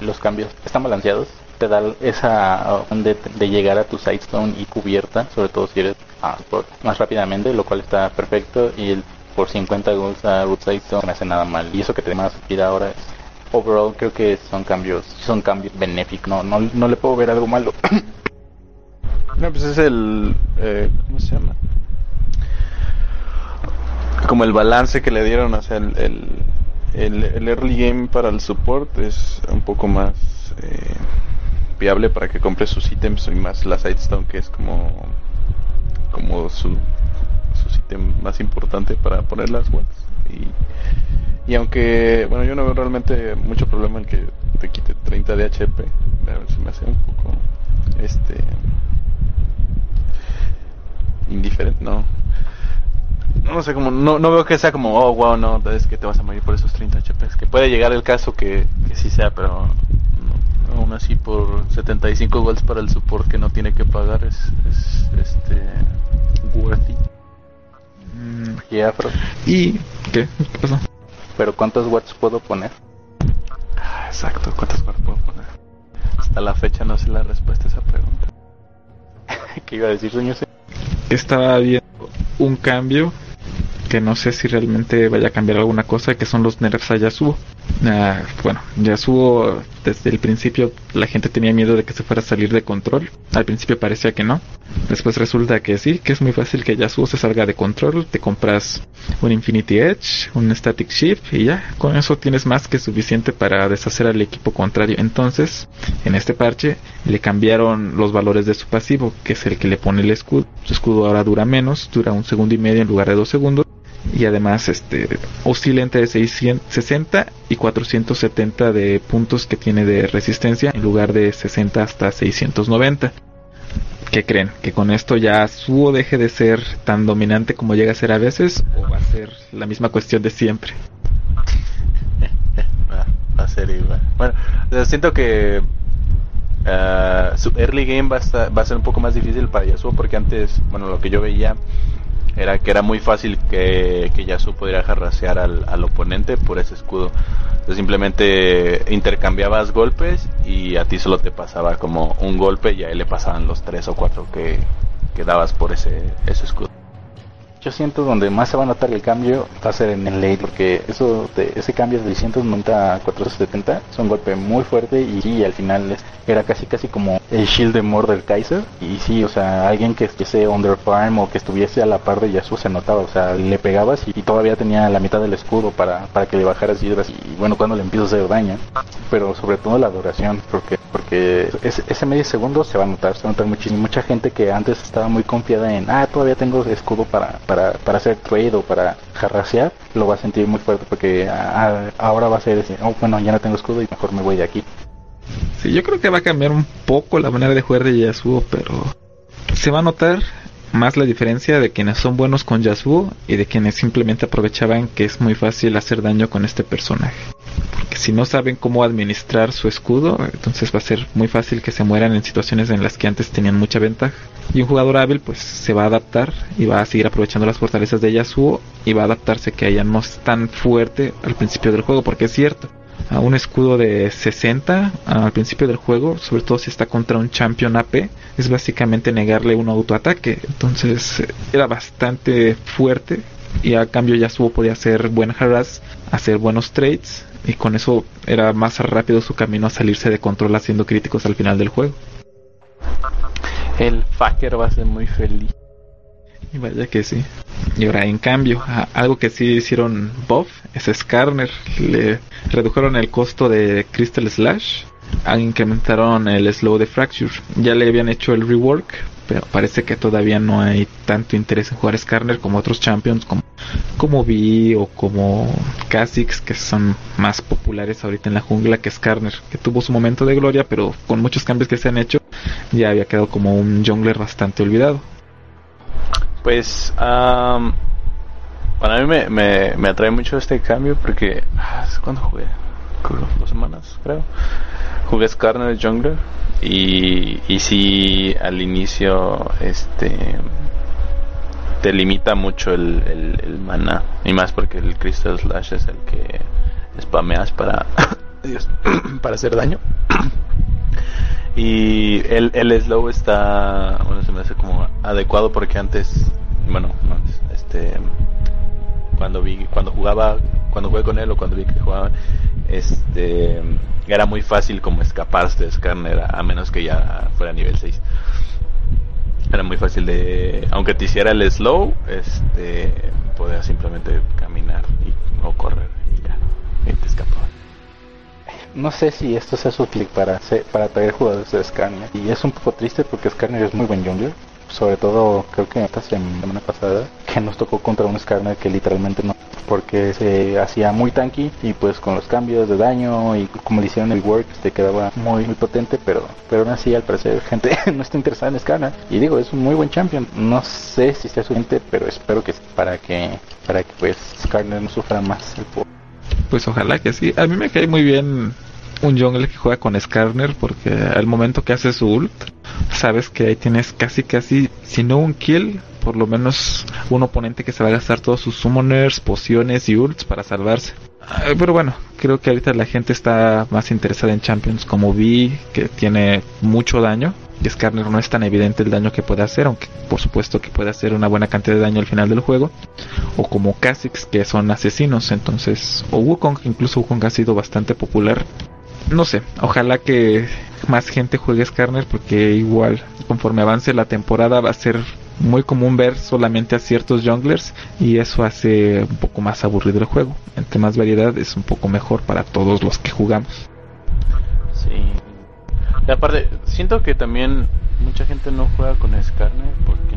los cambios están balanceados te da esa opción de, llegar a tu sidestone y cubierta, sobre todo si eres ah, más rápidamente, lo cual está perfecto. Y el, por 50 golds a root sidestone no hace nada mal. Y eso que te más vida ahora overall creo que son cambios son cambios benéficos no no, no le puedo ver algo malo no pues es el eh, cómo se llama como el balance que le dieron o sea el, el, el, early game para el support es un poco más eh, para que compre sus ítems y más la Sidestone que es como como su su ítem más importante para poner las webs. Y, y aunque bueno yo no veo realmente mucho problema en que te quite 30 de HP a ver si me hace un poco este indiferente no no sé como no, no veo que sea como oh wow no es que te vas a morir por esos 30 HP que puede llegar el caso que, que sí sea pero aún así por 75 golds para el support que no tiene que pagar es, este worthy. Mm, yeah, ¿Y qué? ¿Qué pasó? Pero ¿cuántos watts puedo poner? Ah, exacto, ¿cuántos watts puedo poner? Hasta la fecha no sé la respuesta a esa pregunta. ¿Qué iba a decir, señor? Estaba viendo un cambio que no sé si realmente vaya a cambiar alguna cosa, que son los nerfs a Yasuo. Uh, bueno, Yasuo desde el principio la gente tenía miedo de que se fuera a salir de control. Al principio parecía que no. Después resulta que sí, que es muy fácil que Yasuo se salga de control. Te compras un Infinity Edge, un Static Shift y ya, con eso tienes más que suficiente para deshacer al equipo contrario. Entonces, en este parche le cambiaron los valores de su pasivo, que es el que le pone el escudo. Su escudo ahora dura menos, dura un segundo y medio en lugar de dos segundos y además este oscila entre 660 y 470 de puntos que tiene de resistencia en lugar de 60 hasta 690. ¿Qué creen? ¿Que con esto ya Suo deje de ser tan dominante como llega a ser a veces o va a ser la misma cuestión de siempre? va a ser igual. Bueno, siento que uh, su early game va a, va a ser un poco más difícil para Yasuo porque antes, bueno, lo que yo veía era que era muy fácil que, que Yasuo pudiera jarrasear al, al oponente por ese escudo. Entonces simplemente intercambiabas golpes y a ti solo te pasaba como un golpe y a él le pasaban los tres o cuatro que, que dabas por ese, ese escudo. Yo siento donde más se va a notar el cambio va a ser en el late, porque eso de, ese cambio de 190 a 470 es un golpe muy fuerte y, sí, al final era casi casi como el shield de Mordor Kaiser. Y sí, o sea, alguien que estuviese under farm o que estuviese a la par de Yasuo se notaba, o sea, le pegabas y, todavía tenía la mitad del escudo para, para que le bajaras hidras y bueno, cuando le empieza a hacer daño. Pero sobre todo la duración, porque porque ese, ese medio segundo se va a notar, se va a notar muchísimo. Mucha gente que antes estaba muy confiada en, ah, todavía tengo escudo para para, para hacer trade o para jarrasear, lo va a sentir muy fuerte porque ahora va a ser ese, oh, bueno, ya no tengo escudo y mejor me voy de aquí. Sí, yo creo que va a cambiar un poco la manera de jugar de Yasuo, pero se va a notar más la diferencia de quienes son buenos con Yasuo y de quienes simplemente aprovechaban que es muy fácil hacer daño con este personaje. Porque si no saben cómo administrar su escudo, entonces va a ser muy fácil que se mueran en situaciones en las que antes tenían mucha ventaja. Y un jugador hábil pues se va a adaptar y va a seguir aprovechando las fortalezas de Yasuo y va a adaptarse que ella no es tan fuerte al principio del juego, porque es cierto, a un escudo de 60 al principio del juego, sobre todo si está contra un champion AP, es básicamente negarle un autoataque. Entonces era bastante fuerte y a cambio Yasuo podía hacer buen harass, hacer buenos trades y con eso era más rápido su camino a salirse de control haciendo críticos al final del juego. El fucker va a ser muy feliz. Y vaya que sí. Y ahora, en cambio, algo que sí hicieron buff es Skarner. Le redujeron el costo de Crystal Slash. Incrementaron el slow de Fracture. Ya le habían hecho el rework. Pero parece que todavía no hay tanto interés en jugar Skarner como otros champions como, como Vi o como Kha'Zix que son más populares ahorita en la jungla que Skarner, que tuvo su momento de gloria, pero con muchos cambios que se han hecho ya había quedado como un jungler bastante olvidado. Pues um, para mí me, me, me, atrae mucho este cambio porque ah, cuando jugué, dos semanas creo, jugué Skarner Jungler y, y si al inicio este te limita mucho el, el, mana y más porque el Crystal Slash es el que spameas para para hacer daño y el, el slow está, bueno, se me hace como adecuado porque antes, bueno, este, cuando vi, cuando jugaba, cuando jugué con él o cuando vi que jugaba, este, era muy fácil como escaparse de Skarner a, menos que ya fuera nivel 6. Era muy fácil de, aunque te hiciera el slow, este, podías simplemente caminar y, o correr y ya, y te escapaba no sé si esto sea útil para, para atraer jugadores de Scanner. Y es un poco triste porque Scanner es muy buen jungler. Sobre todo, creo que esta semana pasada, que nos tocó contra un Scanner que literalmente no. Porque se hacía muy tanky y pues con los cambios de daño y como le hicieron el work, te quedaba muy, muy potente. Pero, pero aún así, al parecer, gente no está interesada en Scanner. Y digo, es un muy buen champion. No sé si sea suficiente, pero espero que para que, para que pues Scanner no sufra más el poder pues ojalá que sí. A mí me cae muy bien un jungle que juega con Skarner porque al momento que hace su ult, sabes que ahí tienes casi casi, si no un kill, por lo menos un oponente que se va a gastar todos sus summoners, pociones y ults para salvarse. Pero bueno, creo que ahorita la gente está más interesada en champions como Vi, que tiene mucho daño. Skarner no es tan evidente el daño que puede hacer, aunque por supuesto que puede hacer una buena cantidad de daño al final del juego. O como Kha'Zix, que son asesinos, entonces... O Wukong, incluso Wukong ha sido bastante popular. No sé, ojalá que más gente juegue Skarner porque igual conforme avance la temporada va a ser muy común ver solamente a ciertos junglers y eso hace un poco más aburrido el juego. Entre más variedad es un poco mejor para todos los que jugamos. Sí. Aparte, siento que también mucha gente no juega con Skarner porque,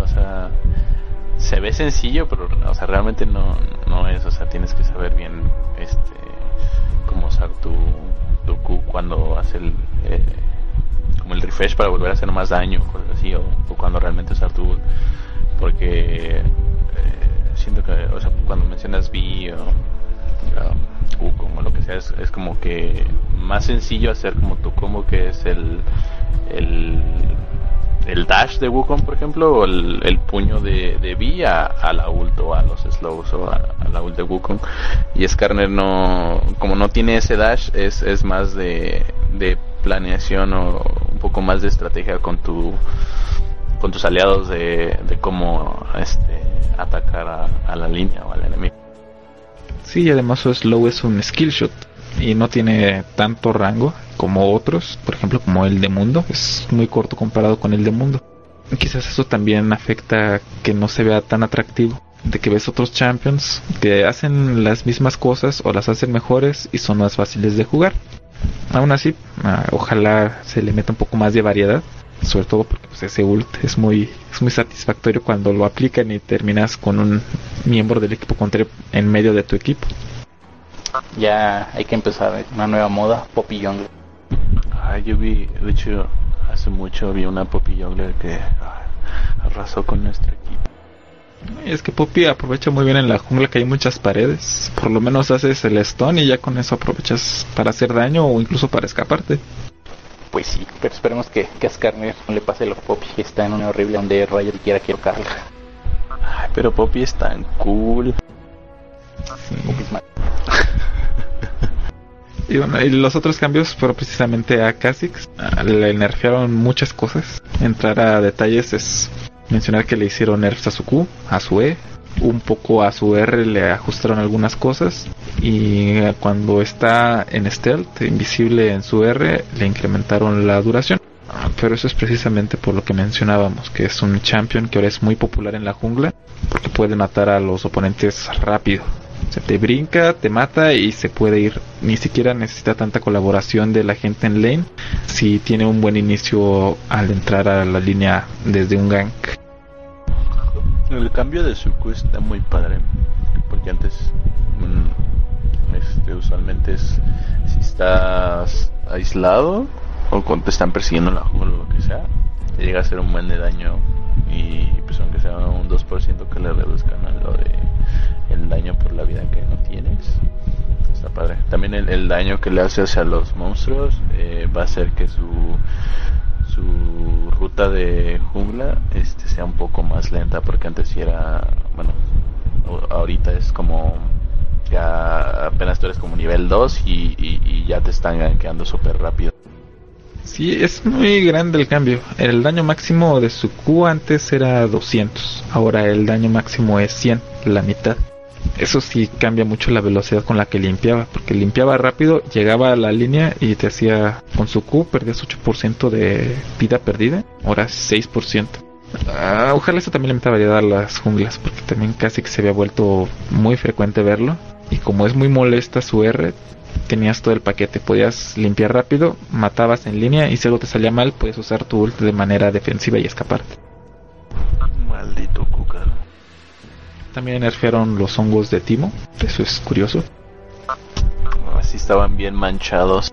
o sea, se ve sencillo, pero, o sea, realmente no, no es, o sea, tienes que saber bien, este, cómo usar tu, tu Q cuando hace el, eh, como el refresh para volver a hacer más daño, cosas así, o, cuando realmente usar tu porque eh, siento que, o sea, cuando mencionas V o Como lo que sea, es, es, como que más sencillo hacer como tu combo que es el, el, el dash de Wukong, por ejemplo, o el, puño de, de Vi a, la ult o a los slows o a, la ult de Wukong. Y Skarner no, como no tiene ese dash, es, es más de, de planeación o un poco más de estrategia con tu con tus aliados de, de cómo este, atacar a, la línea o al enemigo. Sí, además su slow es un skill shot y no tiene tanto rango como otros, por ejemplo como el de mundo, es muy corto comparado con el de mundo. Quizás eso también afecta que no se vea tan atractivo, de que ves otros champions que hacen las mismas cosas o las hacen mejores y son más fáciles de jugar. Aún así, ah, ojalá se le meta un poco más de variedad sobre todo porque pues, ese ult es muy es muy satisfactorio cuando lo aplican y terminas con un miembro del equipo contrario en medio de tu equipo. Ya hay que empezar una nueva moda, Poppy Jungler. Ah, yo vi, de hecho, hace mucho vi una Poppy Jungler que arrasó con nuestro equipo. Es que Poppy aprovecha muy bien en la jungla que hay muchas paredes. Por lo menos haces el stone y ya con eso aprovechas para hacer daño o incluso para escaparte. Pues sí, pero esperemos que, que a Skarner no le pase lo que Poppy, que está en una horrible donde Riot quiera que lo cargue. Ay, pero Poppy es tan cool. Sí. Poppy es mal. y bueno, y los otros cambios fueron precisamente a Kha'Zix. Ah, le nerfearon muchas cosas. Entrar a detalles es mencionar que le hicieron nerfs a su Q, a su E, un poco a su R le ajustaron algunas cosas y cuando está en stealth, invisible en su R, le incrementaron la duración. Pero eso es precisamente por lo que mencionábamos, que es un champion que ahora es muy popular en la jungla, porque puede matar a los oponentes rápido. Se te brinca, te mata y se puede ir. Ni siquiera necesita tanta colaboración de la gente en lane si tiene un buen inicio al entrar a la línea desde un gank. El cambio de Suku está muy padre. Porque antes, mm, este, usualmente es si estás aislado o cuando te están persiguiendo en la jungla o lo que sea, te llega a hacer un buen daño. Y pues, aunque sea un 2% que le reduzcan a lo de el daño por la vida que no tienes, está padre. También el, daño que le hace hacia los monstruos eh, va a hacer que su su ruta de jungla este sea un poco más lenta porque antes sí era bueno ahorita es como ya apenas tú eres como nivel 2 y, ya te están quedando súper rápido Sí, es muy grande el cambio. El daño máximo de su Q antes era 200. Ahora el daño máximo es 100, la mitad. Eso sí cambia mucho la velocidad con la que limpiaba, porque limpiaba rápido, llegaba a la línea y te hacía con su Q, perdías 8% de vida perdida, ahora 6%. Ah, ojalá eso también le meta variedad a las junglas, porque también casi que se había vuelto muy frecuente verlo. Y como es muy molesta su R, tenías todo el paquete. Podías limpiar rápido, matabas en línea y si algo te salía mal, puedes usar tu ult de manera defensiva y escaparte. Maldito. También nerfearon los hongos de Timo. Eso es curioso. Así estaban bien manchados.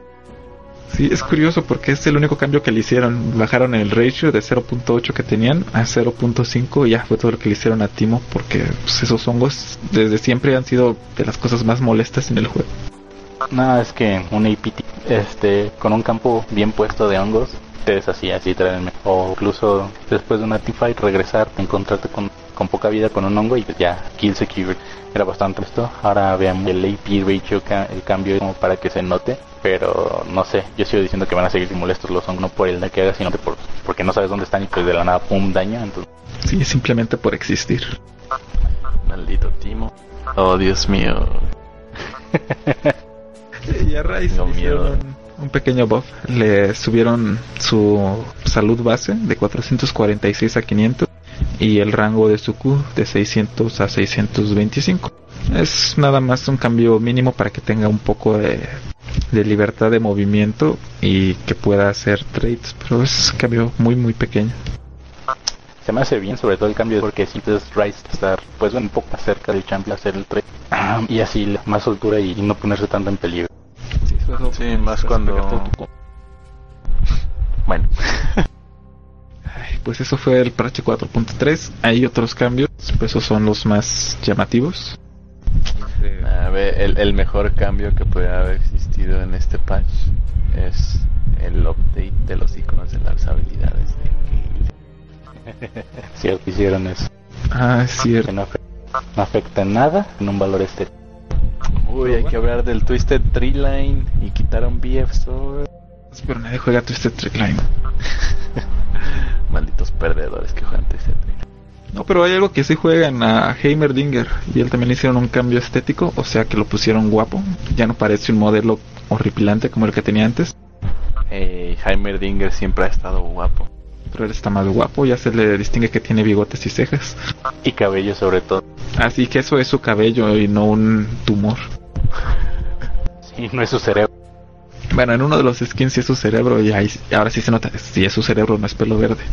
Sí, es curioso porque es el único cambio que le hicieron. Bajaron el ratio de 0.8 que tenían a 0.5 y ya fue todo lo que le hicieron a Timo porque pues, esos hongos desde siempre han sido de las cosas más molestas en el juego. Nada, es que un APT este, con un campo bien puesto de hongos te deshacía así traerme. O incluso después de una teamfight regresar, encontrarte con con poca vida con un hongo y ya kill secure era bastante esto. Ahora vean el AP ratio el cambio como para que se note pero no sé yo sigo diciendo que van a seguir molestos los hongos no por el que haga sino por, porque no sabes dónde están y pues de la nada pum daño entonces. Sí simplemente por existir. Maldito Timo. Oh Dios mío. Y a Rice un pequeño buff. Le subieron su salud base de 446 a 500 y el rango de su Q de 600 a 625. Es nada más un cambio mínimo para que tenga un poco de, libertad de movimiento y que pueda hacer trades, pero es un cambio muy muy pequeño. Se me hace bien sobre todo el cambio porque si puedes Rise estar pues un poco más cerca del champion hacer el trade y así más soltura y no ponerse tanto en peligro. Sí, más cuando... Bueno. pues eso fue el parche 4.3. Hay otros cambios, pues esos son los más llamativos. A ver, el, mejor cambio que puede haber existido en este patch es el update de los iconos de las habilidades de cierto, hicieron eso. Ah, es cierto. Que no, afecta, no afecta en nada en un valor este. Uy, hay que hablar del Twisted Tree Line y quitaron BF Sword. Pero nadie juega Twisted Tree Line. Malditos perdedores que juegan Twisted. No, pero hay algo que sí juegan a Heimerdinger y él también hicieron un cambio estético, o sea que lo pusieron guapo. Ya no parece un modelo horripilante como el que tenía antes, Eh, Heimerdinger siempre ha estado guapo. pero él está más guapo, ya se le distingue que tiene bigotes y cejas. Y cabello sobre todo. Así que eso es su cabello y no un tumor. Y no es su cerebro. Bueno, en uno de los skins sí es su cerebro y ahí, ahora sí se nota, si es su cerebro, no es pelo verde.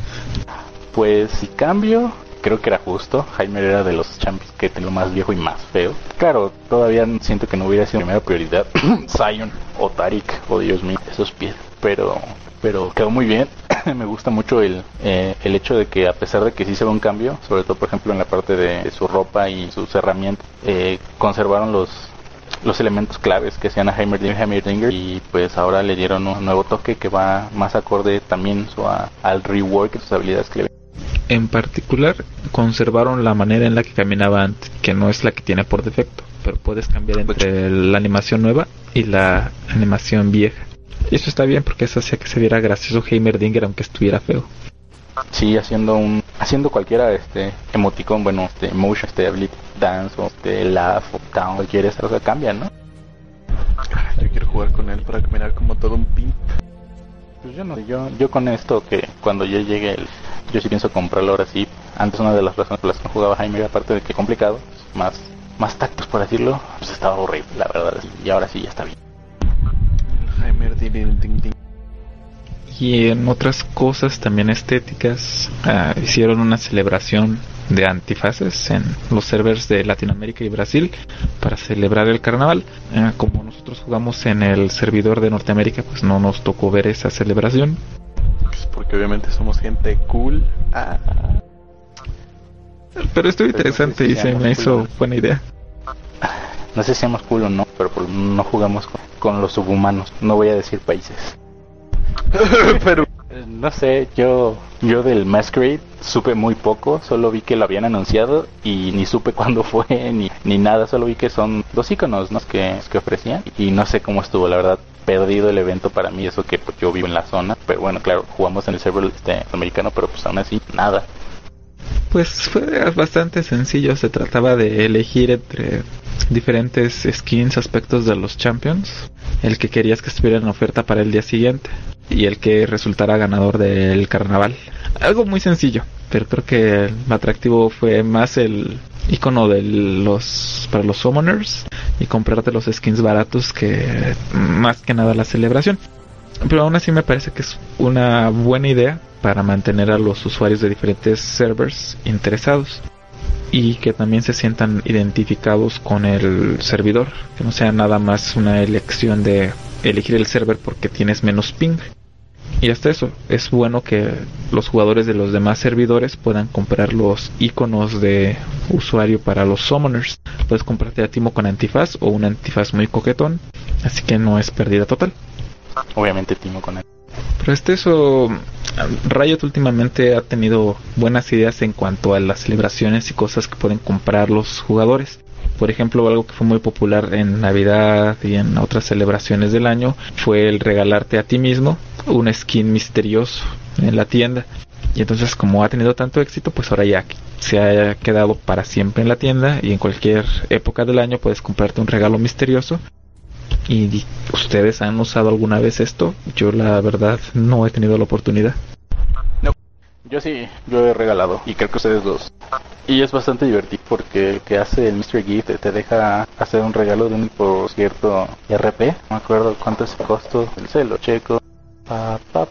Pues si cambio, creo que era justo. Jaime era de los champions que tenía lo más viejo y más feo. Claro, todavía siento que no hubiera sido primera prioridad. Zion o Tarik, o Dios mío, esos pies. Pero, pero quedó muy bien. Me gusta mucho el, eh, el hecho de que a pesar de que sí se ve un cambio, sobre todo por ejemplo en la parte de, de su ropa y sus herramientas, eh, conservaron los los elementos claves que sean a Heimerdinger, Heimerdinger y pues ahora le dieron un nuevo toque que va más acorde también su- a- al rework de sus habilidades que le En particular, conservaron la manera en la que caminaba antes, que no es la que tiene por defecto, pero puedes cambiar entre la animación nueva y la animación vieja. Y eso está bien porque eso hacía que se viera gracioso Heimerdinger aunque estuviera feo. Sí haciendo un haciendo cualquiera este emoticon bueno este motion este ability dance o este laugh o down cualquiera esa cosa cambia no Yo quiero jugar con él para caminar como todo un pin. pues yo no yo yo con esto que cuando yo llegue el, yo sí pienso comprarlo ahora sí antes una de las razones por las que no jugaba Jaime aparte de que complicado más más tactos por decirlo pues estaba horrible la verdad y ahora sí ya está bien ding. Y en otras cosas también estéticas, ah, hicieron una celebración de antifaces en los servers de Latinoamérica y Brasil para celebrar el carnaval. Ah, como nosotros jugamos en el servidor de Norteamérica, pues no nos tocó ver esa celebración. Pues porque obviamente somos gente cool. Ah, Pero estuvo Pero interesante sí, y sí, se sí, me hizo buena idea. no sé si seamos cool o no pero no jugamos con, con los subhumanos no voy a decir países pero Eh, No sé, yo yo del Masquerade supe muy poco, solo vi que lo habían anunciado y ni supe cuándo fue ni, ni nada, solo vi que son dos iconos ¿no? que, que ofrecían y no sé cómo estuvo, la verdad perdido el evento para mí, eso que pues, yo vivo en la zona, pero bueno, claro, jugamos en el server este, americano, pero pues aún así, nada. Pues fue bastante sencillo, se trataba de elegir entre diferentes skins, aspectos de los champions, el que querías que estuviera en oferta para el día siguiente y el que resultara ganador del carnaval. Algo muy sencillo, pero creo que el atractivo fue más el icono de los para los summoners y comprarte los skins baratos que más que nada la celebración. Pero aún así me parece que es una buena idea para mantener a los usuarios de diferentes servers interesados y que también se sientan identificados con el servidor, que no sea nada más una elección de elegir el server porque tienes menos ping. Y hasta eso, es bueno que los jugadores de los demás servidores puedan comprar los iconos de usuario para los summoners. Puedes comprarte a Timo con antifaz o un antifaz muy coquetón, así que no es pérdida total. Obviamente Timo con él. Pero este eso, Riot últimamente ha tenido buenas ideas en cuanto a las celebraciones y cosas que pueden comprar los jugadores. Por ejemplo, algo que fue muy popular en Navidad y en otras celebraciones del año fue el regalarte a ti mismo un skin misterioso en la tienda. Y entonces como ha tenido tanto éxito, pues ahora ya se ha quedado para siempre en la tienda y en cualquier época del año puedes comprarte un regalo misterioso ¿Y ustedes han usado alguna vez esto? Yo la verdad no he tenido la oportunidad. Yo sí, yo he regalado y creo que ustedes dos. Y es bastante divertido porque el que hace el Mystery Gift te deja hacer un regalo de un por cierto RP. No me acuerdo cuánto es el costo. Se lo checo. Pa, pa,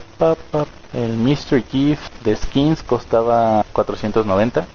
pa. El Mystery Gift de skins costaba 490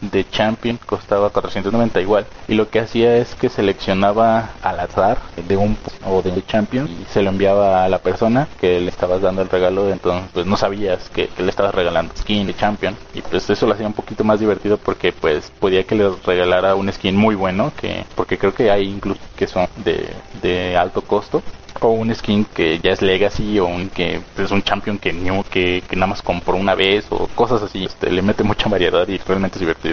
de Champion costaba 490 igual. Y lo que hacía es que seleccionaba al azar de un o de Champion y se lo enviaba a la persona que le estabas dando el regalo. Entonces, pues no sabías que, le estabas regalando skin de Champion. Y pues eso lo hacía un poquito más divertido porque pues podía que le regalara un skin muy bueno. que Porque creo que hay incluso que son de, de alto costo o un skin que ya es legacy o un que es un champion que, que, que nada más compró una vez o cosas así este, le mete mucha variedad y realmente es divertido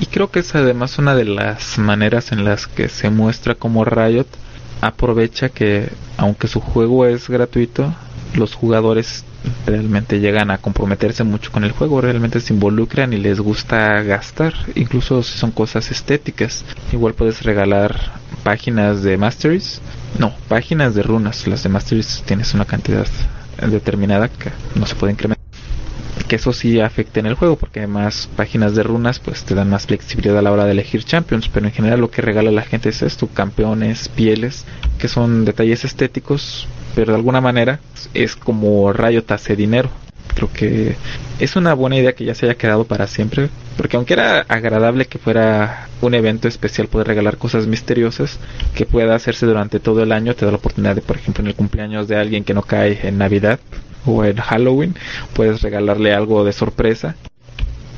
y creo que es además una de las maneras en las que se muestra como Riot aprovecha que aunque su juego es gratuito los jugadores realmente llegan a comprometerse mucho con el juego, realmente se involucran y les gusta gastar, incluso si son cosas estéticas. Igual puedes regalar páginas de Masteries, no, páginas de runas, las de Masteries tienes una cantidad determinada que no se puede incrementar. Que eso sí afecta en el juego, porque además páginas de runas pues te dan más flexibilidad a la hora de elegir champions, pero en general lo que regala la gente es esto, campeones, pieles, que son detalles estéticos pero de alguna manera es como Riot hace dinero. Creo que es una buena idea que ya se haya quedado para siempre, porque aunque era agradable que fuera un evento especial poder regalar cosas misteriosas que pueda hacerse durante todo el año, te da la oportunidad de, por ejemplo, en el cumpleaños de alguien que no cae en Navidad o en Halloween, puedes regalarle algo de sorpresa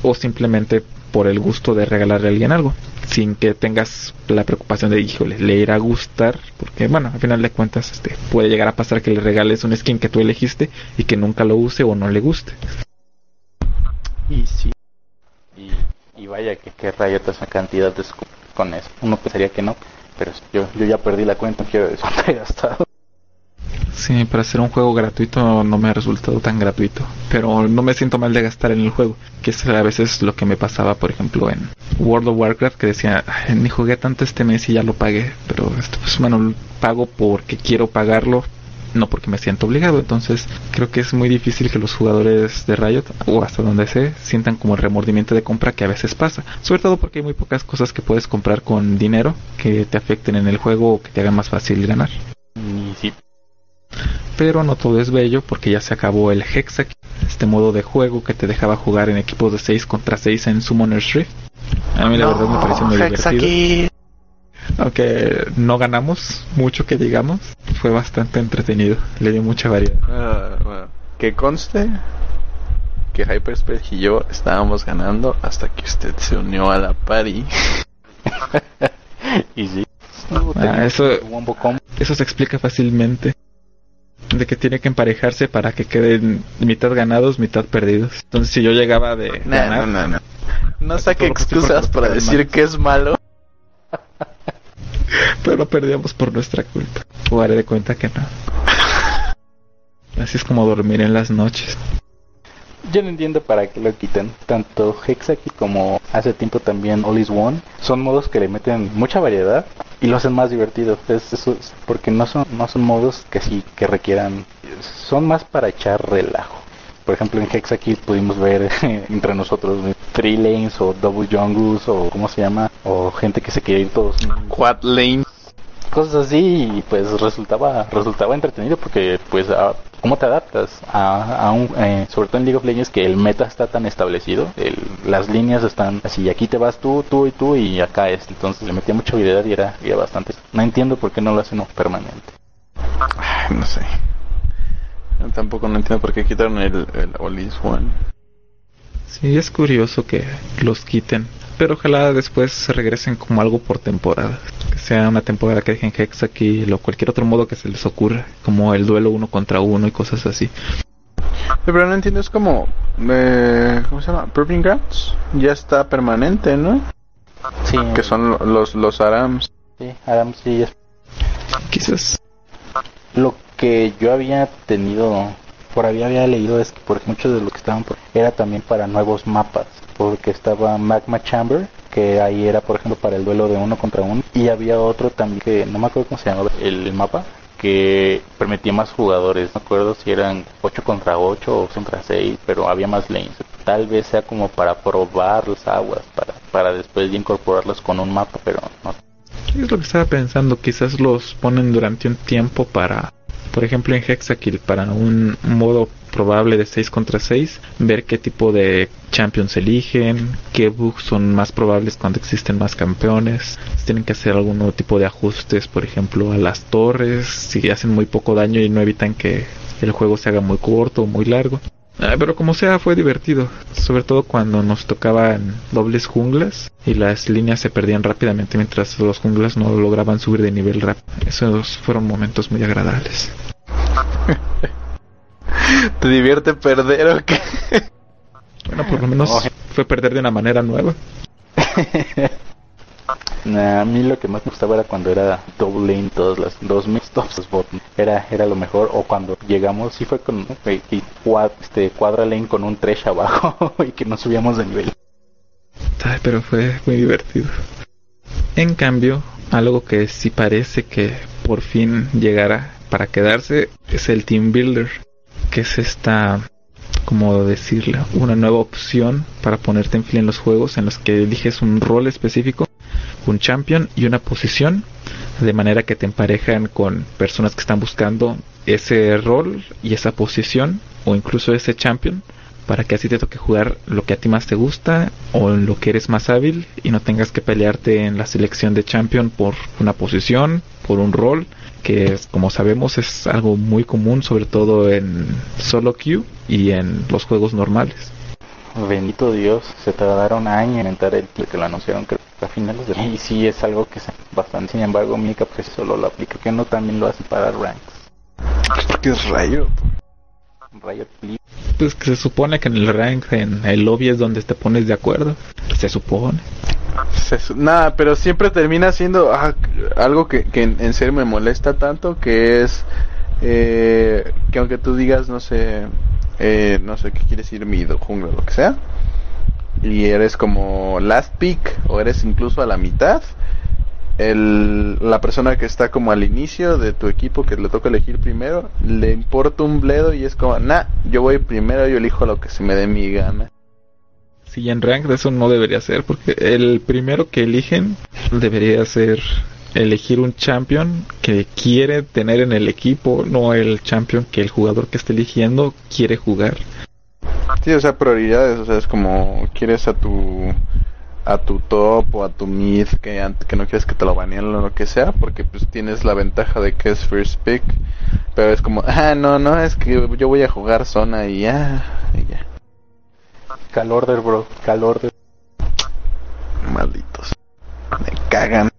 o simplemente por el gusto de regalarle a alguien algo sin que tengas la preocupación de, híjole, le irá a gustar, porque bueno, al final de cuentas este, puede llegar a pasar que le regales un skin que tú elegiste y que nunca lo use o no le guste. Y sí, y, vaya que, que rayotas esa cantidad de con eso. Uno pensaría que no, pero yo, yo ya perdí la cuenta, quiero decir, gastado. Sí, para hacer un juego gratuito no me ha resultado tan gratuito. Pero no me siento mal de gastar en el juego. Que es a veces lo que me pasaba, por ejemplo, en World of Warcraft, que decía, ni jugué tanto este mes y ya lo pagué. Pero esto, pues bueno, pago porque quiero pagarlo, no porque me siento obligado. Entonces creo que es muy difícil que los jugadores de Riot, o hasta donde sé, sientan como el remordimiento de compra que a veces pasa. Sobre todo porque hay muy pocas cosas que puedes comprar con dinero que te afecten en el juego o que te hagan más fácil ganar. Sí, pero no todo es bello porque ya se acabó el Hexac, este modo de juego que te dejaba jugar en equipos de 6 contra 6 en Summoner's Rift. A mí la verdad me pareció muy divertido. Aunque no ganamos mucho que digamos, fue bastante entretenido, le dio mucha variedad. Uh, que conste que Hyperspace y yo estábamos ganando hasta que usted se unió a la party. y sí. Ah, eso, eso se explica fácilmente de que tiene que emparejarse para que queden mitad ganados, mitad perdidos. Entonces, si yo llegaba de ganar, no, no, no. No saque excusas para decir que es malo. Pero perdíamos por nuestra culpa. O haré de cuenta que no. Así es como dormir en las noches. Yo no entiendo para qué lo quitan. Tanto Hexaki como hace tiempo también All is One son modos que le meten mucha variedad y lo hacen más divertido. Es, porque no son, no son modos que sí que requieran, son más para echar relajo. Por ejemplo, en Hexakit pudimos ver entre nosotros three lanes o double jungles o cómo se llama, o gente que se quiere ir todos quad lane cosas así y pues resultaba resultaba entretenido porque pues a, cómo te adaptas a, a un eh, sobre todo en League of Legends que el meta está tan establecido el, las líneas están así aquí te vas tú tú y tú y acá es entonces le metía mucha habilidad y era, era bastante no entiendo por qué no lo hacen permanente. No sé. Tampoco no entiendo por qué quitaron el, el All One. Sí es curioso que los quiten pero ojalá después se regresen como algo por temporada. Que sea una temporada que dejen Hex aquí o cualquier otro modo que se les ocurra, como el duelo uno contra uno y cosas así. Pero no entiendo, es como. Eh, ¿Cómo se llama? Proving Grounds. Ya está permanente, ¿no? Sí. Que son los, los Arams. Sí, Arams sí. Quizás. Lo que yo había tenido. Por ahí había leído es que por muchos de lo que estaban por, era también para nuevos mapas porque estaba Magma Chamber, que ahí era por ejemplo para el duelo de uno contra uno, y había otro también que no me acuerdo cómo se llamaba el mapa, que permitía más jugadores, no acuerdo si eran 8 contra 8 o contra 6, pero había más lanes. Tal vez sea como para probar las aguas, para, para después incorporarlos con un mapa, pero no. Es lo que estaba pensando, quizás los ponen durante un tiempo para, por ejemplo en Hexakill, para un modo probable de 6 contra 6, ver qué tipo de champions eligen, qué bugs son más probables cuando existen más campeones, si tienen que hacer algún tipo de ajustes, por ejemplo, a las torres, si hacen muy poco daño y no evitan que el juego se haga muy corto o muy largo. Pero como sea, fue divertido. Sobre todo cuando nos tocaban dobles junglas y las líneas se perdían rápidamente mientras los junglas no lograban subir de nivel rápido. Esos fueron momentos muy agradables. ¿Te divierte perder o qué? Bueno, por lo menos fue perder de una manera nueva. a mí lo que más me gustaba era cuando era double lane todas las dos mixtops era era lo mejor o cuando llegamos sí fue con y, este cuadra lane con un trash abajo y que no subíamos de nivel. Ay, pero fue muy divertido. En cambio algo que sí parece que por fin llegará para quedarse es el team builder que es esta como decirle, una nueva opción para ponerte en fila en los juegos en los que eliges un rol específico un champion y una posición, de manera que te emparejan con personas que están buscando ese rol y esa posición, o incluso ese champion, para que así te toque jugar lo que a ti más te gusta o en lo que eres más hábil y no tengas que pelearte en la selección de champion por una posición, por un rol, que como sabemos es algo muy común sobre todo en solo queue y en los juegos normales. Bendito Dios, se tardaron años en entrar el que lo anunciaron creo a finales de y sí es algo que es bastante. Sin embargo Mika pues solo lo aplica que no también lo hace para ranks. Porque es Riot. Riot pues que se supone que en el rank en el lobby es donde te pones de acuerdo. Se supone nada pero siempre termina siendo ah, algo que, en, serio me molesta tanto que es eh, que aunque tú digas no sé eh, no sé qué quieres ir mi jungla o lo que sea y eres como last pick o eres incluso a la mitad, el, la persona que está como al inicio de tu equipo que le toca elegir primero, le importa un bledo y es como, nah, yo voy primero, yo elijo lo que se me dé mi gana. Sí, en rank eso no debería ser, porque el primero que eligen debería ser elegir un champion que quiere tener en el equipo, no el champion que el jugador que esté eligiendo quiere jugar. Sí, o sea, prioridades, o sea, es como quieres a tu a tu top o a tu mid que, que no quieres que te lo baneen o lo que sea, porque pues tienes la ventaja de que es first pick, pero es como, ah, no, no, es que yo voy a jugar zona y ya, y ya. Calor del bro, calor de... Malditos. Me cagan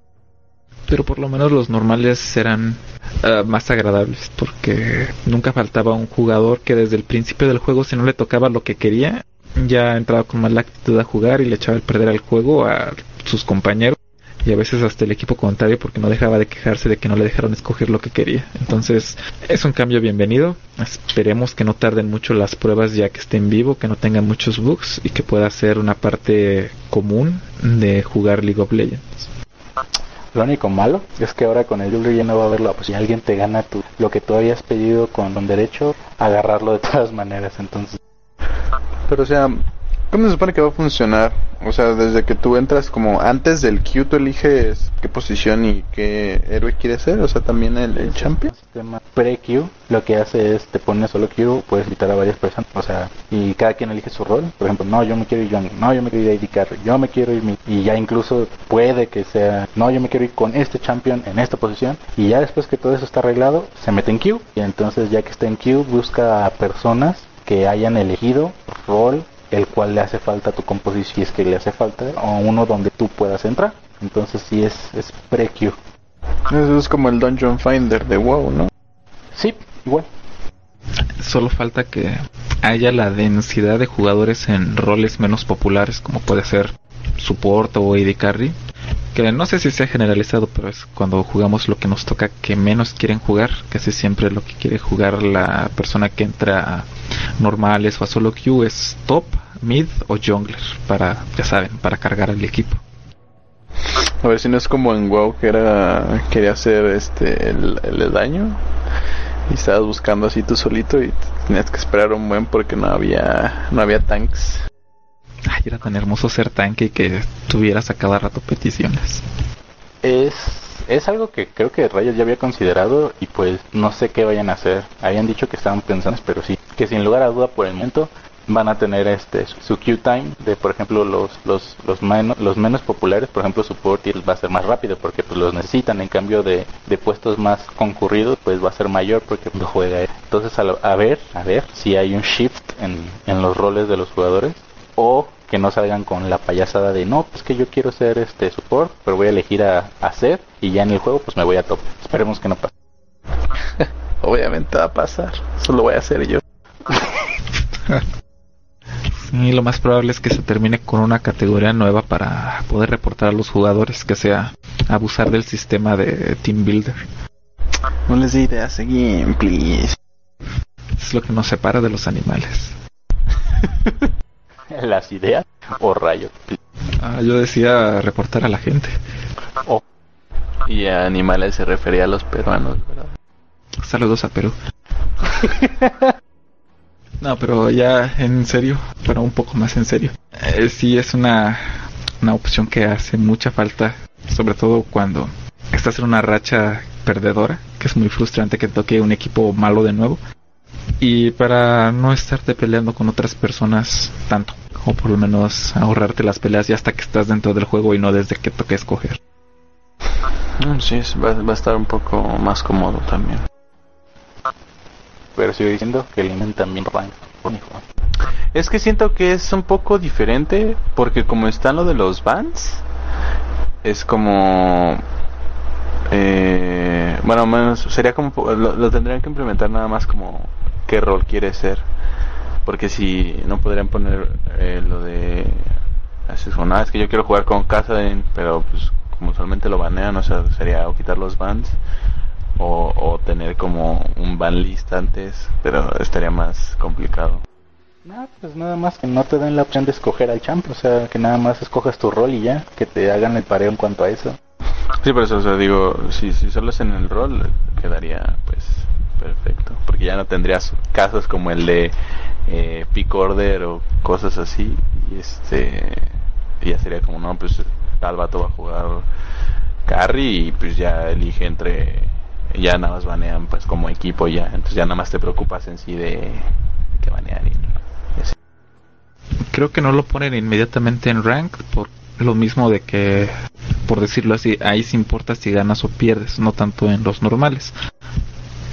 pero por lo menos los normales serán uh, más agradables porque nunca faltaba un jugador que desde el principio del juego si no le tocaba lo que quería ya entraba con mala actitud a jugar y le echaba el perder al juego a sus compañeros y a veces hasta el equipo contrario porque no dejaba de quejarse de que no le dejaron escoger lo que quería. Entonces es un cambio bienvenido. Esperemos que no tarden mucho las pruebas ya que esté en vivo, que no tengan muchos bugs y que pueda ser una parte común de jugar League of Legends. Lo único malo es que ahora con el doble ya no va a haber la si Alguien te gana tu, lo que tú habías pedido con un derecho, agarrarlo de todas maneras. Entonces. Pero o sea, ¿Cómo se supone que va a funcionar? O sea, desde que tú entras como antes del Q, tú eliges qué posición y qué héroe quieres ser, o sea, también el, el champion. sistema pre-Q lo que hace es te pone solo Q, puedes invitar a varias personas, o sea, y cada quien elige su rol. Por ejemplo, no, yo me quiero ir Young, no, yo me quiero ir a Carry, yo me quiero ir mi, y ya incluso puede que sea, no, yo me quiero ir con este champion en esta posición, y ya después que todo eso está arreglado, se mete en Q, y entonces ya que está en Q, busca a personas que hayan elegido rol el cual le hace falta a tu composición, si es que le hace falta, o uno donde tú puedas entrar. Entonces sí es, es pre-queue. Eso es como el Dungeon Finder de WoW, ¿no? Sí, igual. Solo falta que haya la densidad de jugadores en roles menos populares, como puede ser support o AD carry, que no sé si se ha generalizado, pero es cuando jugamos lo que nos toca que menos quieren jugar, casi siempre lo que quiere jugar la persona que entra normales o a solo queue es top, mid o jungler, para, ya saben, para cargar al equipo. A ver si no es como en WoW que era quería hacer este el, el daño y estabas buscando así tú solito y tenías que esperar un buen porque no había no había tanks. Ay, era tan hermoso ser tanque y que tuvieras a cada rato peticiones. Es es algo que creo que Rayos ya había considerado y pues no sé qué vayan a hacer. Habían dicho que estaban pensando, pero sí, que sin lugar a duda por el momento van a tener este su queue time de por ejemplo los los los menos los menos populares. Por ejemplo support va a ser más rápido porque pues los necesitan. En cambio de, de puestos más concurridos pues va a ser mayor porque lo juega entonces a, a, ver a ver si hay un shift en, en los roles de los jugadores o que no salgan con la payasada de no pues que yo quiero ser este support pero voy a elegir a hacer y ya en el juego pues me voy a top esperemos que no pase obviamente va a pasar eso lo voy a hacer yo Y lo más probable es que se termine con una categoría nueva para poder reportar a los jugadores, que sea abusar del sistema de Team Builder. No les dé ideas de game, please. Es lo que nos separa de los animales. ¿Las ideas o rayos? Ah, yo decía reportar a la gente. Oh. Y a animales se refería a los peruanos, ¿verdad? Saludos a Perú. No, pero ya en serio, pero un poco más en serio. Eh, sí es una, una opción que hace mucha falta, sobre todo cuando estás en una racha perdedora, que es muy frustrante que toque un equipo malo de nuevo. Y para no estarte peleando con otras personas tanto, o por lo menos ahorrarte las peleas ya hasta que estás dentro del juego y no desde que toque escoger. Sí, va, va a estar un poco más cómodo también pero sigo diciendo que el también rank Es que siento que es un poco diferente porque como está lo de los bands, es como... Eh, bueno, menos sería como... Lo, lo, tendrían que implementar nada más como qué rol quiere ser. Porque si no podrían poner eh, lo de... Es, que yo quiero jugar con casa, pero pues como usualmente lo banean, o sea, sería o quitar los bands o, o, tener como un ban list antes, pero estaría más complicado. No, pues nada más que no te den la opción de escoger al champ, o sea, que nada más escojas tu rol y ya, que te hagan el pareo en cuanto a eso. Sí, por eso, o sea, digo, si, si solo es en el rol, quedaría pues perfecto, porque ya no tendrías casos como el de eh, pick order o cosas así, y este, y ya sería como, no, pues tal vato va a jugar carry y pues ya elige entre ya nada más banean pues como equipo ya, entonces ya nada más te preocupas en sí de que banean y, así. Creo que no lo ponen inmediatamente en rank por lo mismo de que, por decirlo así, ahí se importa si ganas o pierdes, no tanto en los normales.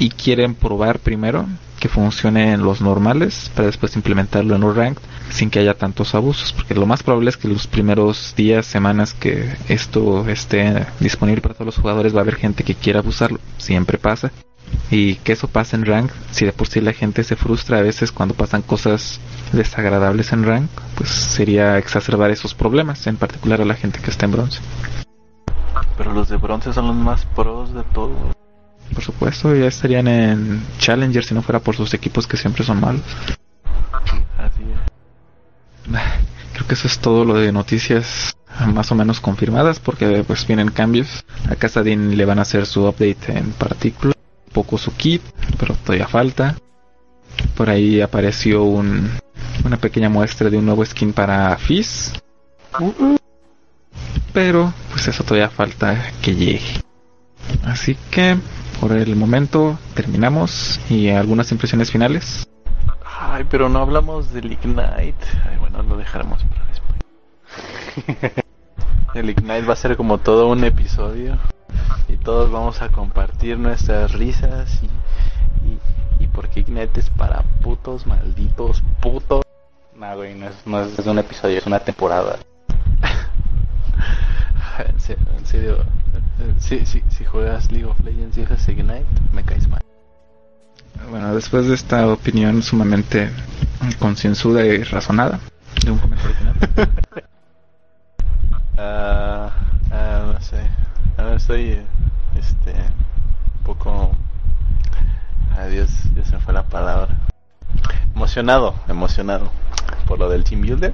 Y quieren probar primero que funcione en los normales para después implementarlo en un ranked sin que haya tantos abusos, porque lo más probable es que los primeros días, semanas que esto esté disponible para todos los jugadores va a haber gente que quiera abusarlo, siempre pasa. Y que eso pase en rank, si de por sí la gente se frustra a veces cuando pasan cosas desagradables en rank, pues sería exacerbar esos problemas, en particular a la gente que está en bronce. Pero los de bronce son los más pros de todo. Por supuesto, ya estarían en Challenger si no fuera por sus equipos que siempre son malos. Así es. Creo que eso es todo lo de noticias más o menos confirmadas porque pues vienen cambios. A Casadin le van a hacer su update en partícula, poco su kit, pero todavía falta. Por ahí apareció un, una pequeña muestra de un nuevo skin para Fizz. Pero pues eso todavía falta que llegue. Así que por el momento terminamos y algunas impresiones finales. Ay, pero no hablamos del Ignite. Ay, bueno, lo dejaremos para después. el Ignite va a ser como todo un episodio y todos vamos a compartir nuestras risas y, y, y porque Ignite es para putos, malditos putos. No, güey, no es, no es un episodio, es una temporada. en serio, en serio si, si, si juegas League of Legends y haces Ignite, me caes mal. Bueno, después de esta opinión sumamente concienzuda y razonada, de un comentario final. uh, uh, no sé. Ahora estoy este un poco adiós, ya se fue la palabra. Emocionado, emocionado por lo del Team Builder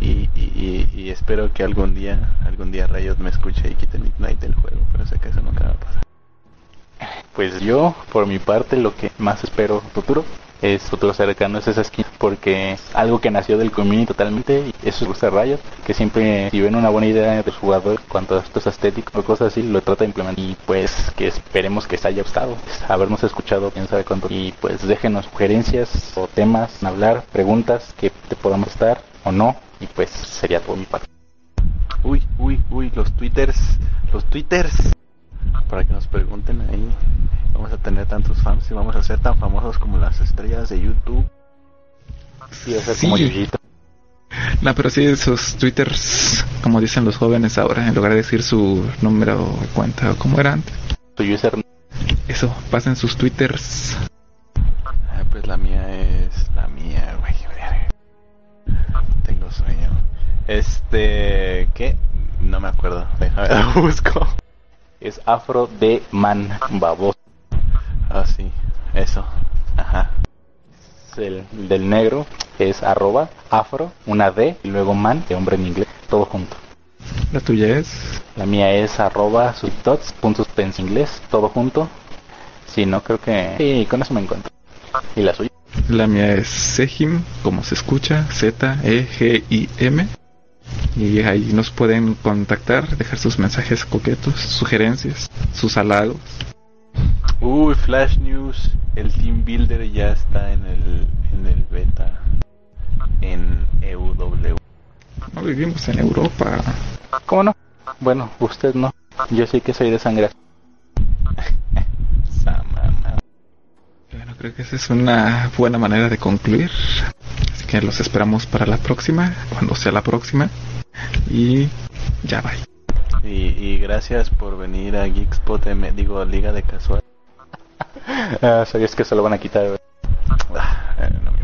y, y, y, espero que algún día, algún día Riot me escuche y quite Midnight del juego, pero sé que eso nunca va a pasar. Pues yo, por mi parte, lo que más espero futuro es futuro cercano, es esa skin, porque algo que nació del community totalmente, y eso gusta Riot, que siempre si ven una buena idea de su jugador cuanto a estos estéticos o cosas así, lo trata de implementar. Y pues que esperemos que se haya gustado, habernos escuchado quién sabe cuánto. Y pues déjenos sugerencias o temas, hablar, preguntas que te podamos estar o no y pues sería todo mi parte. Uy, uy, uy, los twitters, los twitters, para que nos pregunten ahí, vamos a tener tantos fans y vamos a ser tan famosos como las estrellas de YouTube. Sí, a como Yuyito. No, pero sí, esos twitters, como dicen los jóvenes ahora, en lugar de decir su número de cuenta o como era antes. Su user. Eso, pasen sus twitters. Ah, pues la mía es la mía, Este, ¿qué? No me acuerdo. Déjame busco. Es afro de man baboso. Ah, sí. Eso. Ajá. El del negro es arroba afro, una D y luego man de hombre en inglés, todo junto. ¿La tuya es? La mía es arroba subdots, puntos en inglés, todo junto. Si no, creo que... Sí, con eso me encuentro. ¿Y la suya? La mía es Sejim, como se escucha, Z-E-G-I-M. Y ahí nos pueden contactar, dejar sus mensajes coquetos, sugerencias, sus halagos. Uy, Flash News, el Team Builder ya está en el, en el beta en EUW. No vivimos en Europa. ¿Cómo no? Bueno, usted no. Yo sí que soy de sangre. bueno, creo que esa es una buena manera de concluir. Que los esperamos para la próxima, cuando sea la próxima. Y ya va. Y, gracias por venir a Geekspot, me digo, Liga de Casual. ah, sabías que se lo van a quitar. Ah, eh, no me